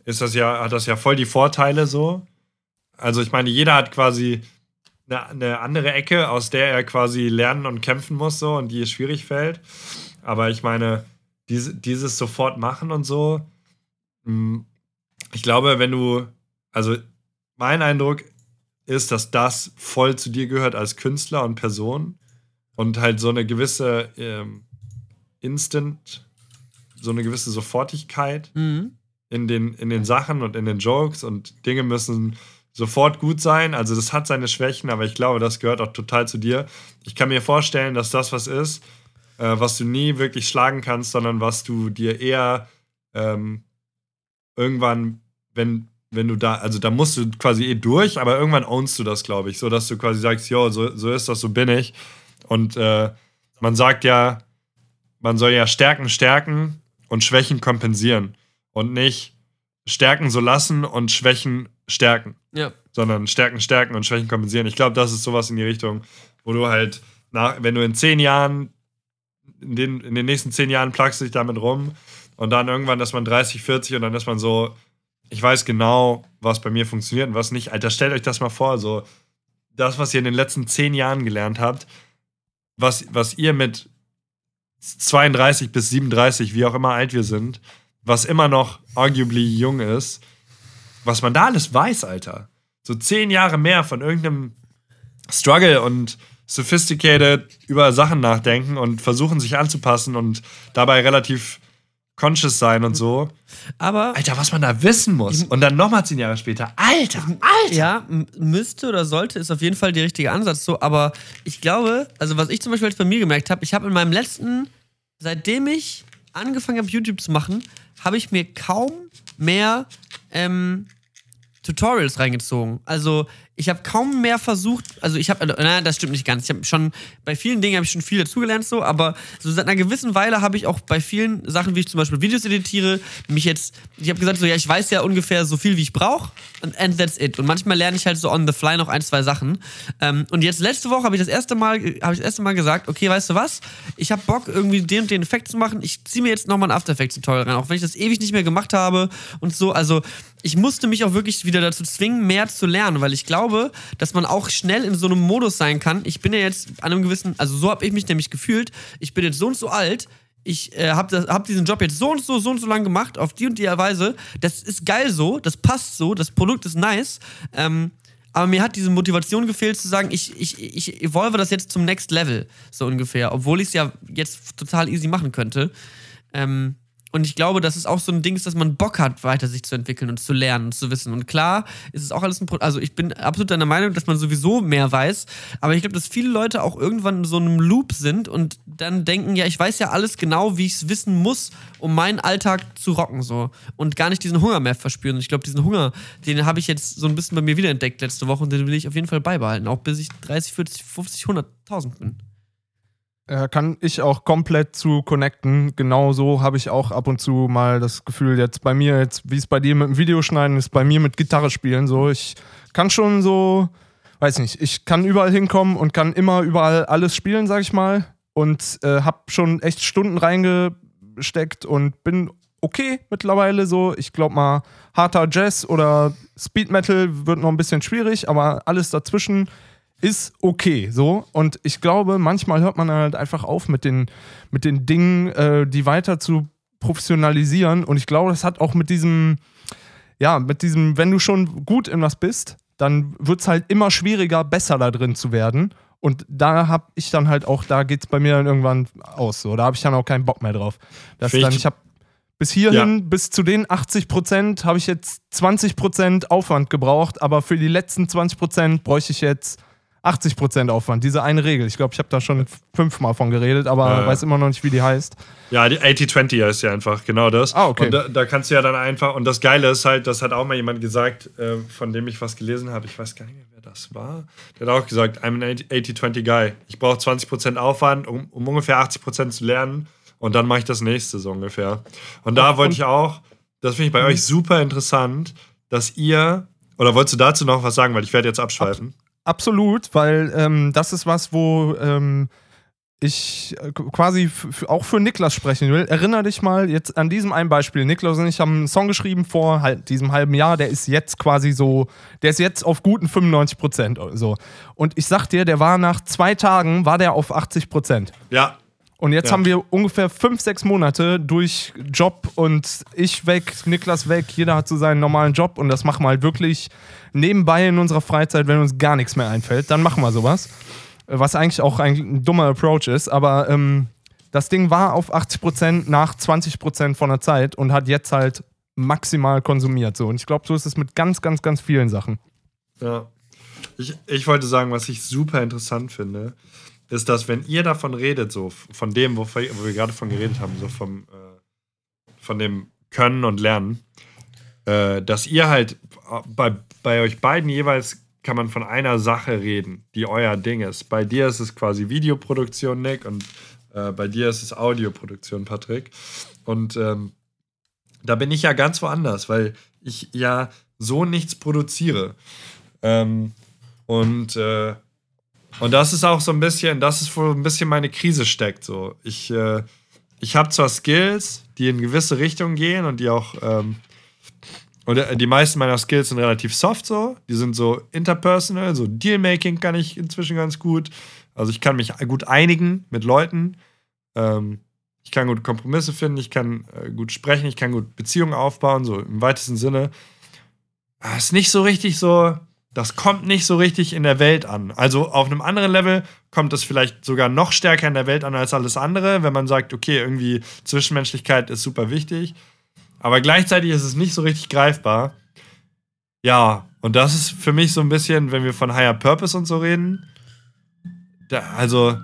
ist das ja, hat das ja voll die Vorteile so. Also ich meine, jeder hat quasi eine, eine andere Ecke, aus der er quasi lernen und kämpfen muss so und die es schwierig fällt. Aber ich meine, diese, dieses sofort machen und so, mh, ich glaube, wenn du, also mein Eindruck ist, dass das voll zu dir gehört als Künstler und Person und halt so eine gewisse ähm, Instant, so eine gewisse Sofortigkeit Mhm. in den, in den Sachen und in den Jokes und Dinge müssen sofort gut sein. Also das hat seine Schwächen, aber ich glaube, das gehört auch total zu dir. Ich kann mir vorstellen, dass das was ist, äh, was du nie wirklich schlagen kannst, sondern was du dir eher ähm, irgendwann, wenn, wenn du da, also da musst du quasi eh durch, aber irgendwann ownst du das, glaube ich, so dass du quasi sagst, jo, so, so ist das, so bin ich. Und äh, man sagt ja, man soll ja Stärken stärken und Schwächen kompensieren und nicht Stärken so lassen und Schwächen stärken, Ja. sondern Stärken stärken und Schwächen kompensieren. Ich glaube, das ist sowas in die Richtung, wo du halt, nach, wenn du in zehn Jahren, in den, in den nächsten zehn Jahren plagst du dich damit rum und dann irgendwann ist man 30, 40 und dann ist man so, ich weiß genau, was bei mir funktioniert und was nicht. Alter, stellt euch das mal vor, so das, was ihr in den letzten zehn Jahren gelernt habt, was, was ihr mit 32 bis 37, wie auch immer alt wir sind, was immer noch arguably jung ist, was man da alles weiß, Alter. So zehn Jahre mehr von irgendeinem Struggle und sophisticated über Sachen nachdenken und versuchen sich anzupassen und dabei relativ conscious sein und so. Aber Alter, was man da wissen muss. Und dann nochmal zehn Jahre später. Alter, Alter. Ja, müsste oder sollte ist auf jeden Fall der richtige Ansatz so, aber ich glaube, also was ich zum Beispiel jetzt bei mir gemerkt habe, ich habe in meinem letzten, seitdem ich angefangen habe, YouTube zu machen, habe ich mir kaum mehr ähm, Tutorials reingezogen. Also ich habe kaum mehr versucht, also ich habe, nein, das stimmt nicht ganz. Ich habe schon, bei vielen Dingen habe ich schon viel dazugelernt so, aber so seit einer gewissen Weile habe ich auch bei vielen Sachen, wie ich zum Beispiel Videos editiere, mich jetzt, ich habe gesagt so, ja, ich weiß ja ungefähr so viel, wie ich brauche und and that's it. Und manchmal lerne ich halt so on the fly noch ein, zwei Sachen. Ähm, und jetzt letzte Woche habe ich das erste Mal, ich das erste Mal gesagt, okay, weißt du was? Ich habe Bock, irgendwie den und den Effekt zu machen. Ich ziehe mir jetzt nochmal ein After Effects Tutorial rein, auch wenn ich das ewig nicht mehr gemacht habe und so. Also ich musste mich auch wirklich wieder dazu zwingen, mehr zu lernen, weil ich glaube, dass man auch schnell in so einem Modus sein kann. Ich bin ja jetzt an einem gewissen, also so habe ich mich nämlich gefühlt. Ich bin jetzt so und so alt. Ich äh, habe hab diesen Job jetzt so und so, so und so lang gemacht, auf die und die Weise. Das ist geil so, das passt so, das Produkt ist nice. Ähm, aber mir hat diese Motivation gefehlt zu sagen, ich, ich, ich evolve das jetzt zum Next Level, so ungefähr. Obwohl ich es ja jetzt total easy machen könnte. Ähm, und ich glaube, dass es auch so ein Ding ist, dass man Bock hat, weiter sich zu entwickeln und zu lernen und zu wissen. Und klar ist es auch alles ein Pro Also ich bin absolut deiner Meinung, dass man sowieso mehr weiß. Aber ich glaube, dass viele Leute auch irgendwann in so einem Loop sind und dann denken, ja, ich weiß ja alles genau, wie ich es wissen muss, um meinen Alltag zu rocken. so Und gar nicht diesen Hunger mehr verspüren. Und ich glaube, diesen Hunger, den habe ich jetzt so ein bisschen bei mir wiederentdeckt letzte Woche und den will ich auf jeden Fall beibehalten. Auch bis ich 30, 40, 50, 100.000 bin. Äh, kann ich auch komplett zu connecten. Genauso habe ich auch ab und zu mal das Gefühl, jetzt bei mir, jetzt wie es bei dir mit dem Videoschneiden ist, bei mir mit Gitarre spielen. So, ich kann schon so, weiß nicht, ich kann überall hinkommen und kann immer überall alles spielen, sag ich mal. Und äh, habe schon echt Stunden reingesteckt und bin okay mittlerweile so. Ich glaube mal, harter Jazz oder Speed Metal wird noch ein bisschen schwierig, aber alles dazwischen ist okay, so. Und ich glaube, manchmal hört man halt einfach auf mit den, mit den Dingen, äh, die weiter zu professionalisieren. Und ich glaube, das hat auch mit diesem, ja, mit diesem, wenn du schon gut in was bist, dann wird es halt immer schwieriger, besser da drin zu werden. Und da habe ich dann halt auch, da geht es bei mir dann irgendwann aus. So. Da habe ich dann auch keinen Bock mehr drauf. Das dann, ich habe bis hierhin, ja. bis zu den 80 Prozent, habe ich jetzt 20 Prozent Aufwand gebraucht, aber für die letzten 20 Prozent bräuchte ich jetzt 80% Aufwand, diese eine Regel. Ich glaube, ich habe da schon fünfmal von geredet, aber äh, weiß immer noch nicht, wie die heißt. Ja, die 80-20 heißt ja einfach genau das. Ah, okay. Und da, da, kannst du ja dann einfach, und das Geile ist halt, das hat auch mal jemand gesagt, äh, von dem ich was gelesen habe, ich weiß gar nicht mehr, wer das war. Der hat auch gesagt, I'm an 80-20 Guy. Ich brauche 20% Aufwand, um, um ungefähr 80% zu lernen und dann mache ich das nächste so ungefähr. Und da wollte ich auch, das finde ich bei mhm. euch super interessant, dass ihr, oder wolltest du dazu noch was sagen, weil ich werde jetzt abschweifen? Absolut, weil ähm, das ist was, wo ähm, ich äh, quasi auch für Niklas sprechen will. Erinner dich mal jetzt an diesem einen Beispiel. Niklas und ich haben einen Song geschrieben vor halt diesem halben Jahr. Der ist jetzt quasi so, der ist jetzt auf guten 95 Prozent. So. Und ich sag dir, der war nach zwei Tagen, war der auf 80 Prozent. Ja. Und jetzt ja. haben wir ungefähr fünf, sechs Monate durch Job und ich weg, Niklas weg, jeder hat so seinen normalen Job und das machen wir halt wirklich nebenbei in unserer Freizeit, wenn uns gar nichts mehr einfällt, dann machen wir sowas. Was eigentlich auch ein dummer Approach ist, aber ähm, das Ding war auf 80% nach 20% von der Zeit und hat jetzt halt maximal konsumiert. So. Und ich glaube, so ist es mit ganz, ganz, ganz vielen Sachen. Ja. Ich, ich wollte sagen, was ich super interessant finde, ist, dass wenn ihr davon redet, so von dem, wo wir, wo wir gerade von geredet haben, so vom, äh, von dem Können und Lernen, äh, dass ihr halt bei, bei euch beiden jeweils kann man von einer Sache reden, die euer Ding ist. Bei dir ist es quasi Videoproduktion, Nick, und äh, bei dir ist es Audioproduktion, Patrick. Und ähm, da bin ich ja ganz woanders, weil ich ja so nichts produziere. Ähm, und, äh, und das ist auch so ein bisschen, das ist wo ein bisschen meine Krise steckt. So. Ich, äh, ich habe zwar Skills, die in gewisse Richtungen gehen und die auch ähm, und äh, die meisten meiner Skills sind relativ soft so. Die sind so interpersonal, so Dealmaking kann ich inzwischen ganz gut. Also ich kann mich gut einigen mit Leuten. Ähm, ich kann gut Kompromisse finden, ich kann äh, gut sprechen, ich kann gut Beziehungen aufbauen, so im weitesten Sinne. Aber ist nicht so richtig so, das kommt nicht so richtig in der Welt an. Also auf einem anderen Level kommt es vielleicht sogar noch stärker in der Welt an als alles andere, wenn man sagt, okay, irgendwie Zwischenmenschlichkeit ist super wichtig. Aber gleichzeitig ist es nicht so richtig greifbar. Ja, und das ist für mich so ein bisschen, wenn wir von Higher Purpose und so reden, da, also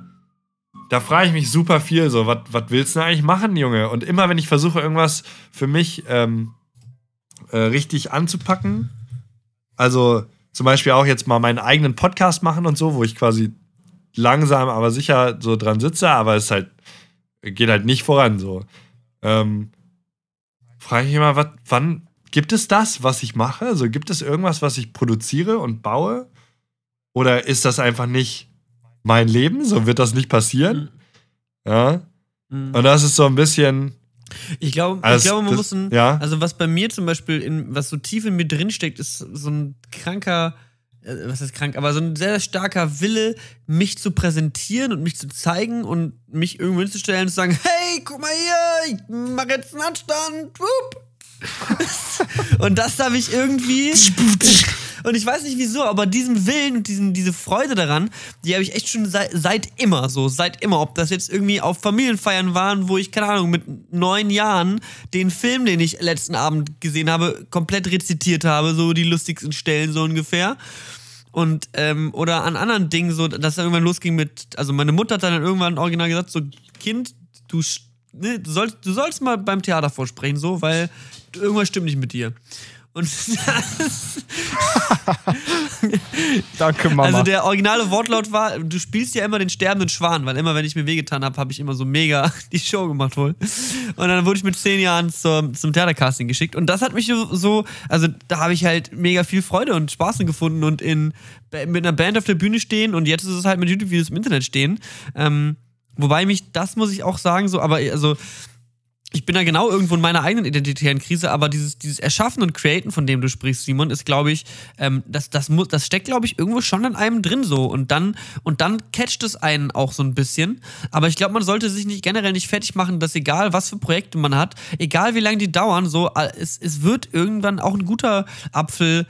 da frage ich mich super viel so, was willst du eigentlich machen, Junge? Und immer wenn ich versuche, irgendwas für mich ähm, äh, richtig anzupacken, also zum Beispiel auch jetzt mal meinen eigenen Podcast machen und so, wo ich quasi langsam, aber sicher so dran sitze, aber es halt geht halt nicht voran so. Ähm, frage ich immer, wat, wann gibt es das, was ich mache? Also gibt es irgendwas, was ich produziere und baue? Oder ist das einfach nicht mein Leben? So wird das nicht passieren? Mhm. Ja. Mhm. Und das ist so ein bisschen. Ich glaube, Also ich glaube man das- muss ein, ja. also was bei mir zum Beispiel, in, was so tief in mir drinsteckt, ist so ein kranker, was ist krank, aber so ein sehr starker Wille, mich zu präsentieren und mich zu zeigen und mich irgendwo hinzustellen und zu sagen, hey, guck mal hier, ich mach jetzt einen Handstand, wupp. und das habe ich irgendwie. Und ich weiß nicht wieso, aber diesen Willen und diesen, diese Freude daran, die habe ich echt schon seit, seit immer so. Seit immer. Ob das jetzt irgendwie auf Familienfeiern waren, wo ich, keine Ahnung, mit neun Jahren den Film, den ich letzten Abend gesehen habe, komplett rezitiert habe, so die lustigsten Stellen so ungefähr. Und, ähm, oder an anderen Dingen, so, dass dann irgendwann losging mit, also meine Mutter hat dann irgendwann original gesagt, so, Kind, du, ne, du, sollst, du sollst mal beim Theater vorsprechen, so, weil irgendwas stimmt nicht mit dir. Und das, Danke, Mama. also der originale Wortlaut war, du spielst ja immer den sterbenden Schwan, weil immer, wenn ich mir wehgetan habe, habe ich immer so mega die Show gemacht wohl. Und dann wurde ich mit zehn Jahren zum, zum Theatercasting geschickt. Und das hat mich so, also da habe ich halt mega viel Freude und Spaß gefunden und in, mit einer Band auf der Bühne stehen und jetzt ist es halt mit YouTube-Videos im Internet stehen. Ähm, wobei mich, das muss ich auch sagen, so, aber also ich bin da genau irgendwo in meiner eigenen identitären Krise, aber dieses, dieses Erschaffen und Createn, von dem du sprichst, Simon, ist, glaube ich, ähm, das, das, muss, das steckt, glaube ich, irgendwo schon in einem drin so. Und dann, und dann catcht es einen auch so ein bisschen. Aber ich glaube, man sollte sich nicht generell nicht fertig machen, dass egal, was für Projekte man hat, egal wie lange die dauern, so, äh, es, es wird irgendwann auch ein guter Apfel.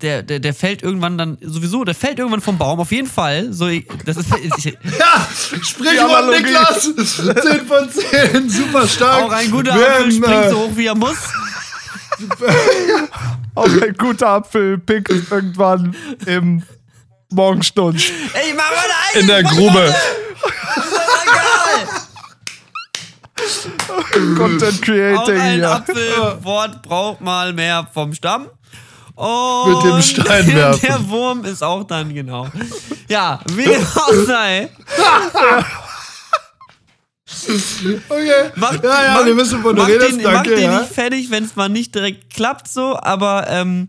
Der, der, der fällt irgendwann dann sowieso, der fällt irgendwann vom Baum, auf jeden Fall. So, das ist, ich, Ja, Sprichwort. Niklas! 10 von 10, super stark. auch ein guter Wenn, Apfel springt äh, so hoch, wie er muss. Auch ein guter Apfel pickt irgendwann im Morgenstund. Ey, mach mal eine In der Grube. Content Auch Creating ein hier. Apfelwort braucht mal mehr vom Stamm. Und Mit dem Stein werfen. Der Wurm ist auch dann, genau. Ja, wie auch sei. Okay. Macht, ja, ja, macht, wir wissen, wovon du redest. den, Danke, macht den ja. nicht fertig, wenn es mal nicht direkt klappt, so, aber ähm,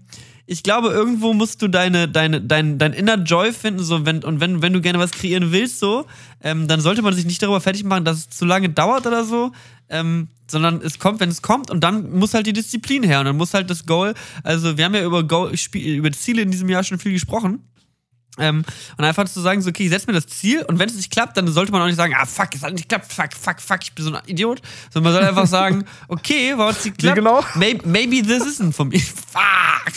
ich glaube, irgendwo musst du deine, deine, dein, dein inner Joy finden, so, wenn, und wenn, wenn du gerne was kreieren willst, so, ähm, dann sollte man sich nicht darüber fertig machen, dass es zu lange dauert oder so, ähm, sondern es kommt, wenn es kommt, und dann muss halt die Disziplin her und dann muss halt das Goal, also wir haben ja über, Goal, über Ziele in diesem Jahr schon viel gesprochen. Ähm, und einfach zu sagen, so, okay, ich setze mir das Ziel und wenn es nicht klappt, dann sollte man auch nicht sagen, ah, fuck, es hat nicht geklappt, fuck, fuck, fuck, ich bin so ein Idiot. Sondern man soll einfach sagen, okay, warum es nicht klappt? genau? Maybe, maybe this isn't for me. Fuck.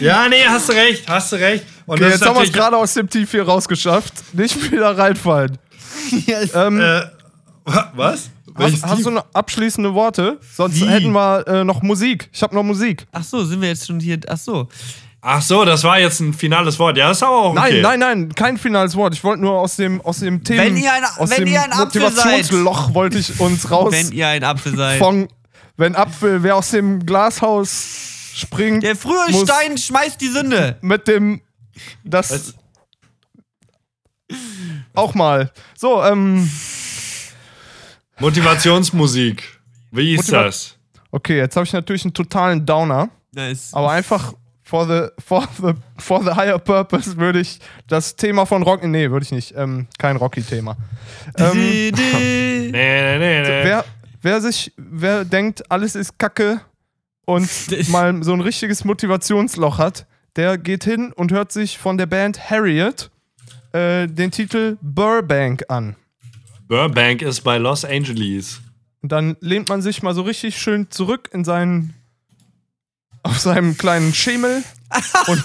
Ja, nee, hast du recht, hast du recht. Und Okay, jetzt haben wir es gerade aus dem Tief hier rausgeschafft. Nicht wieder reinfallen. Yes. Ähm, Äh, wa- was? Hast, hast du noch abschließende Worte? Sonst Wie? hätten wir äh, noch Musik. Ich habe noch Musik. Ach so, sind wir jetzt schon hier? Ach so. Ach so, das war jetzt ein finales Wort. Ja, das ist aber auch Nein, okay. nein, nein, kein finales Wort. Ich wollte nur aus dem, aus dem Themen, Wenn ihr ein- aus wenn dem ihr ein Apfel seid. Motivationsloch wollte ich uns raus Wenn ihr ein Apfel seid. von, wenn Apfel, wer aus dem Glashaus springt, Der frühe muss Stein schmeißt die Sünde. mit dem, das Was? auch mal. So, ähm, Motivationsmusik. Wie ist Motiva- das? okay, jetzt habe ich natürlich einen totalen Downer. Nice. Aber einfach for the, for the, for the higher purpose würde ich das Thema von Rocky, nee, würde ich nicht, ähm, kein Rocky-Thema. Ähm. Nee, nee, nee, nee. wer, wer sich, wer denkt, alles ist Kacke und mal so ein richtiges Motivationsloch hat, der geht hin und hört sich von der Band Harriet äh, den Titel Burbank an. Burbank ist bei Los Angeles. Und dann lehnt man sich mal so richtig schön zurück in seinen auf seinem kleinen Schemel und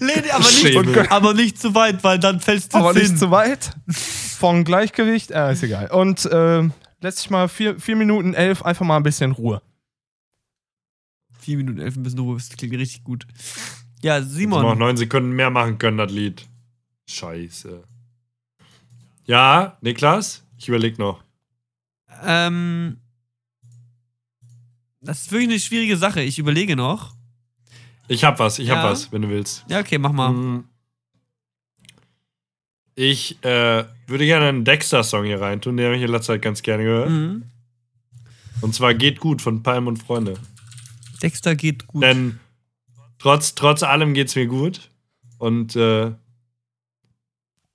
Lehn aber nicht, aber nicht zu weit, weil dann fällst du aber nicht zu weit. Von Gleichgewicht, äh, ist egal. Und äh, lässt sich mal vier, vier Minuten elf einfach mal ein bisschen Ruhe. 4 Minuten 11 ein bisschen Ruhe, das klingt richtig gut. Ja, Hätten wir noch Simon. neun Sekunden mehr machen können, das Lied. Scheiße. Ja, Niklas? Ich überleg noch. Ähm, das ist wirklich eine schwierige Sache. Ich überlege noch. Ich hab was, ich hab Ja. was, wenn du willst. Ja, okay, mach mal. Mm. Ich äh, würde gerne einen Dexter-Song hier reintun, den habe ich in letzter Zeit ganz gerne gehört. Mhm. Und zwar Geht gut von Palm und Freunde. Dexter geht gut. Denn trotz, trotz allem geht's mir gut. Und äh,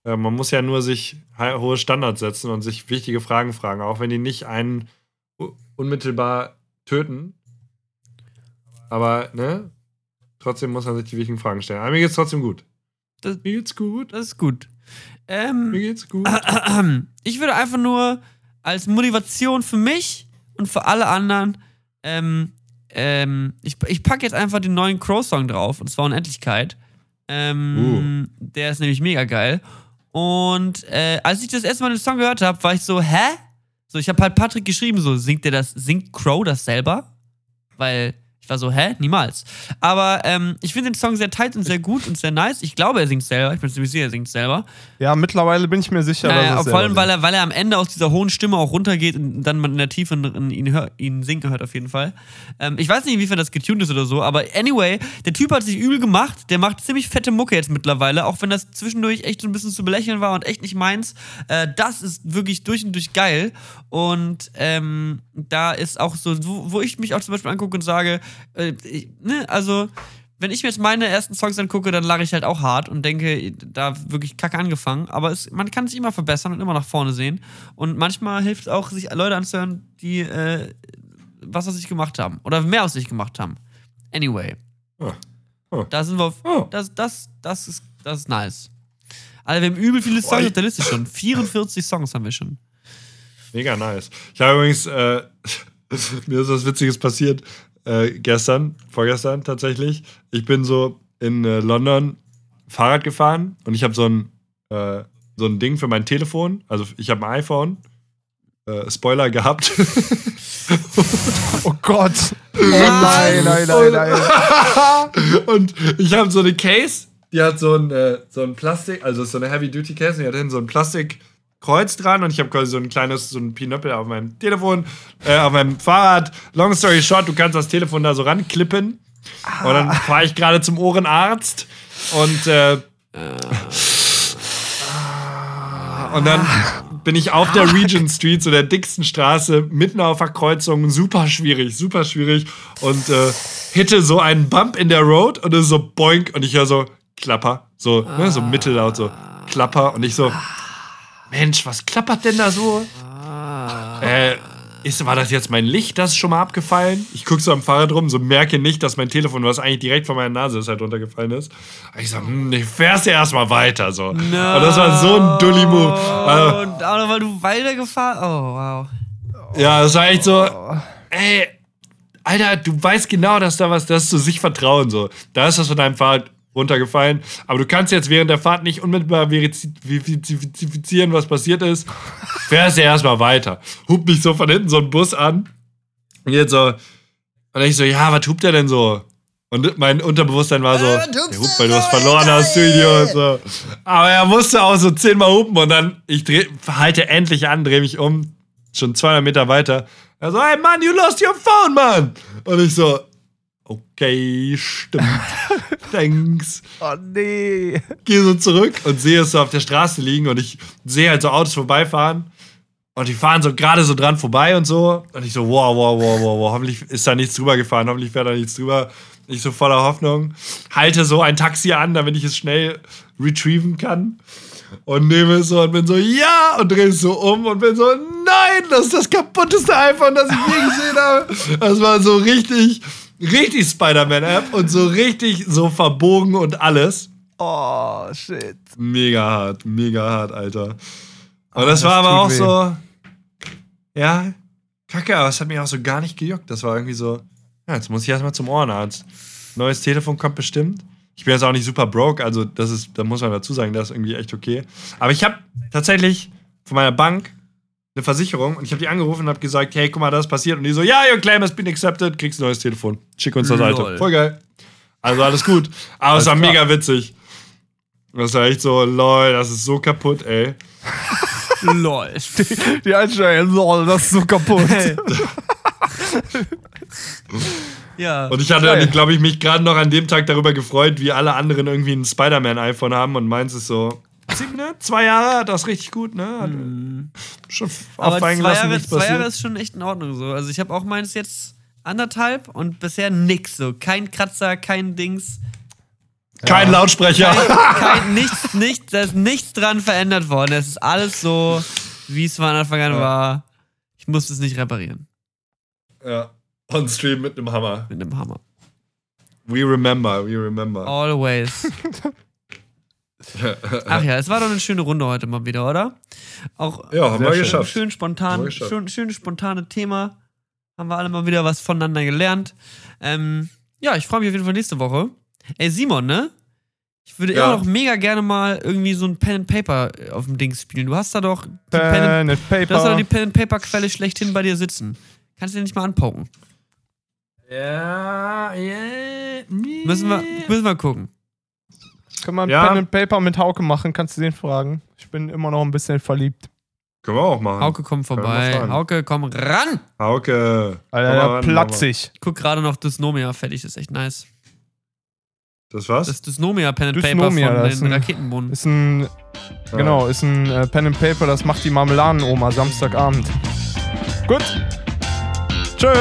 Äh, man muss ja nur sich hohe Standards setzen und sich wichtige Fragen fragen, auch wenn die nicht einen unmittelbar töten. Aber, ne? Trotzdem muss man sich die wichtigen Fragen stellen. Aber mir geht's trotzdem gut. Das- mir geht's gut. Das ist gut. Ähm, Mir geht's gut. ich würde einfach nur als Motivation für mich und für alle anderen, ähm, ähm, ich, ich packe jetzt einfach den neuen Crow-Song drauf, und zwar Unendlichkeit. Ähm, Der ist nämlich mega geil. Und äh, als ich das erste Mal den Song gehört habe, war ich so, hä? So, ich habe halt Patrick geschrieben, so, singt der das, singt Crow das selber? Weil ich war so, hä? Niemals. Aber ähm, ich finde den Song sehr tight und sehr gut und sehr nice. Ich glaube, er singt selber. Ich bin ziemlich sicher, er singt selber. Ja, mittlerweile bin ich mir sicher, Naja, dass vor allem, weil er, weil er am Ende aus dieser hohen Stimme auch runtergeht und dann man in der Tiefe ihn, hör, ihn singen hört, auf jeden Fall. Ähm, ich weiß nicht, inwiefern das getuned ist oder so, aber anyway, der Typ hat sich übel gemacht. Der macht ziemlich fette Mucke jetzt mittlerweile, auch wenn das zwischendurch echt so ein bisschen zu belächeln war und echt nicht meins. Äh, das ist wirklich durch und durch geil. Und ähm, da ist auch so, wo, wo ich mich auch zum Beispiel angucke und sage, äh, ne, also wenn ich mir jetzt meine ersten Songs angucke, dann lache ich halt auch hart und denke, da wirklich kacke angefangen. Aber es, man kann sich immer verbessern und immer nach vorne sehen. Und manchmal hilft es auch, sich Leute anzuhören, die äh, was aus sich gemacht haben. Oder mehr aus sich gemacht haben. Anyway. Oh. Oh. Da sind wir auf. Oh. Das, das, das, ist, das ist nice. Alter, wir haben übel viele Songs auf der Liste schon. 44 Songs haben wir schon. Mega nice. Ich habe übrigens, äh, mir ist was Witziges passiert äh, gestern, vorgestern tatsächlich. Ich bin so in äh, London Fahrrad gefahren und ich habe so ein, äh, so ein Ding für mein Telefon. Also ich habe ein iPhone. Äh, Spoiler gehabt. Oh Gott. Nein, nein, nein, nein. und ich habe so eine Case, die hat so ein, äh, so ein Plastik, also ist so eine Heavy-Duty-Case, und die hat hinten so ein Plastikkreuz dran und ich habe quasi so ein kleines, so ein Pinöppel auf meinem Telefon, äh, auf meinem Fahrrad. Long story short, du kannst das Telefon da so ranklippen. Und dann fahre ich gerade zum Ohrenarzt und äh, und dann bin ich auf der Regent Street, so der dicksten Straße, mitten auf der Kreuzung, super schwierig, super schwierig. Und äh, hitte so einen Bump in der Road und es ist so boink und ich höre so Klapper, so, ne, so mittellaut, so Klapper. Und ich so, Mensch, was klappert denn da so? Äh, ist, war das jetzt mein Licht, das ist schon mal abgefallen? Ich gucke so am Fahrrad rum, so merke nicht, dass mein Telefon, was eigentlich direkt vor meiner Nase ist, halt runtergefallen ist. Ich so, hm, ich fährst ja erstmal weiter, so. Und das war so ein Dulli-Move. Also, Und auch noch, weil du weitergefahren. Oh, wow. ja, das war echt so, ey, Alter, du weißt genau, dass da was, das ist so sich vertrauen, so. Da ist das von deinem Fahrrad runtergefallen, aber du kannst jetzt während der Fahrt nicht unmittelbar verifizieren, was passiert ist. Fährst ja erstmal weiter. Hupt mich so von hinten so ein Bus an. Und jetzt so, und ich so, ja, was hupt der denn so? Und mein Unterbewusstsein war so, Äh, der hupt, weil du was verloren hast, du Idiot. So. Aber er musste auch so zehnmal hupen und dann, ich dreh, halte endlich an, drehe mich um, schon 200 Meter weiter. Er so, hey Mann, you lost your phone, Mann. Und ich so, okay, stimmt. Thanks. Oh nee. Gehe so zurück und sehe es so auf der Straße liegen und ich sehe halt so Autos vorbeifahren. Und die fahren so gerade so dran vorbei und so. Und ich so, wow, wow, wow, wow, wow. Hoffentlich ist da nichts drüber gefahren. Hoffentlich fährt da nichts drüber. Ich so voller Hoffnung. Halte so ein Taxi an, damit ich es schnell retrieven kann. Und nehme es so und bin so, ja! Und drehe es so um und bin so, nein! Das ist das kaputteste iPhone, das ich je gesehen habe. Das war so richtig, richtig Spider-Man-App und so richtig so verbogen und alles. Oh, shit. Mega hart, mega hart, Alter. Und das, das war aber auch weh. so, ja, kacke, aber es hat mich auch so gar nicht gejuckt. Das war irgendwie so, ja, jetzt muss ich erstmal zum Ohrenarzt. Neues Telefon kommt bestimmt. Ich bin jetzt auch nicht super broke, also das ist, da muss man dazu sagen, das ist irgendwie echt okay. Aber ich habe tatsächlich von meiner Bank eine Versicherung und ich habe die angerufen und habe gesagt, hey, guck mal, das ist passiert. Und die so, ja, your claim has been accepted, kriegst ein neues Telefon. Schick uns das alte. Lol. Voll geil. Also alles gut. Aber es war klar. mega witzig. Das war echt so, lol, das ist so kaputt, ey. Lol. Die Einstellung, lol, das ist so kaputt. ja. Und ich hatte, glaube ich, mich gerade noch an dem Tag darüber gefreut, wie alle anderen irgendwie ein Spider-Man-iPhone haben und meins ist so, sieben, ne? Zwei Jahre, das ist richtig gut, ne? Hat Schon Aber zwei Jahre, zwei Jahre ist schon echt in Ordnung so. Also ich habe auch meins jetzt anderthalb und bisher nix so. Kein Kratzer, kein Dings. Kein Lautsprecher. Kein, nichts, nichts, da ist nichts dran verändert worden. Es ist alles so, wie es von Anfang an Ja. war. Ich musste es nicht reparieren. ja. On Stream mit einem Hammer. Mit einem Hammer. We remember, we remember. Always. Ach ja, es war doch eine schöne Runde heute mal wieder, oder? Auch Ja, haben wir schön. geschafft. schön spontan, geschafft. schön, schön spontane Thema. Haben wir alle mal wieder was voneinander gelernt. Ähm, ja, ich freue mich auf jeden Fall nächste Woche. Ey, Simon, ne? Ich würde Ja. immer noch mega gerne mal irgendwie so ein Pen and Paper auf dem Dings spielen. Du hast da doch die Pen and, Pen and du hast da Paper. die Pen and Paper Quelle schlechthin bei dir sitzen. Kannst du den nicht mal anpoken? Ja, ja. Müssen wir, müssen wir gucken. Kann man Ja. Pen and Paper mit Hauke machen? Kannst du den fragen? Ich bin immer noch ein bisschen verliebt. Können wir auch machen. Hauke, komm Können wir vorbei. Hauke, komm ran! Hauke. Alter, sich. Ich guck gerade noch Dysnomia fertig, das ist echt nice. Das was? Das Dysnomia Pen and Paper Dysnomia, von das ist den ein- Raketenbohnen. Ist ein, genau, ist ein äh, Pen and Paper, das macht die Marmeladenoma Samstagabend. Gut. Tschö.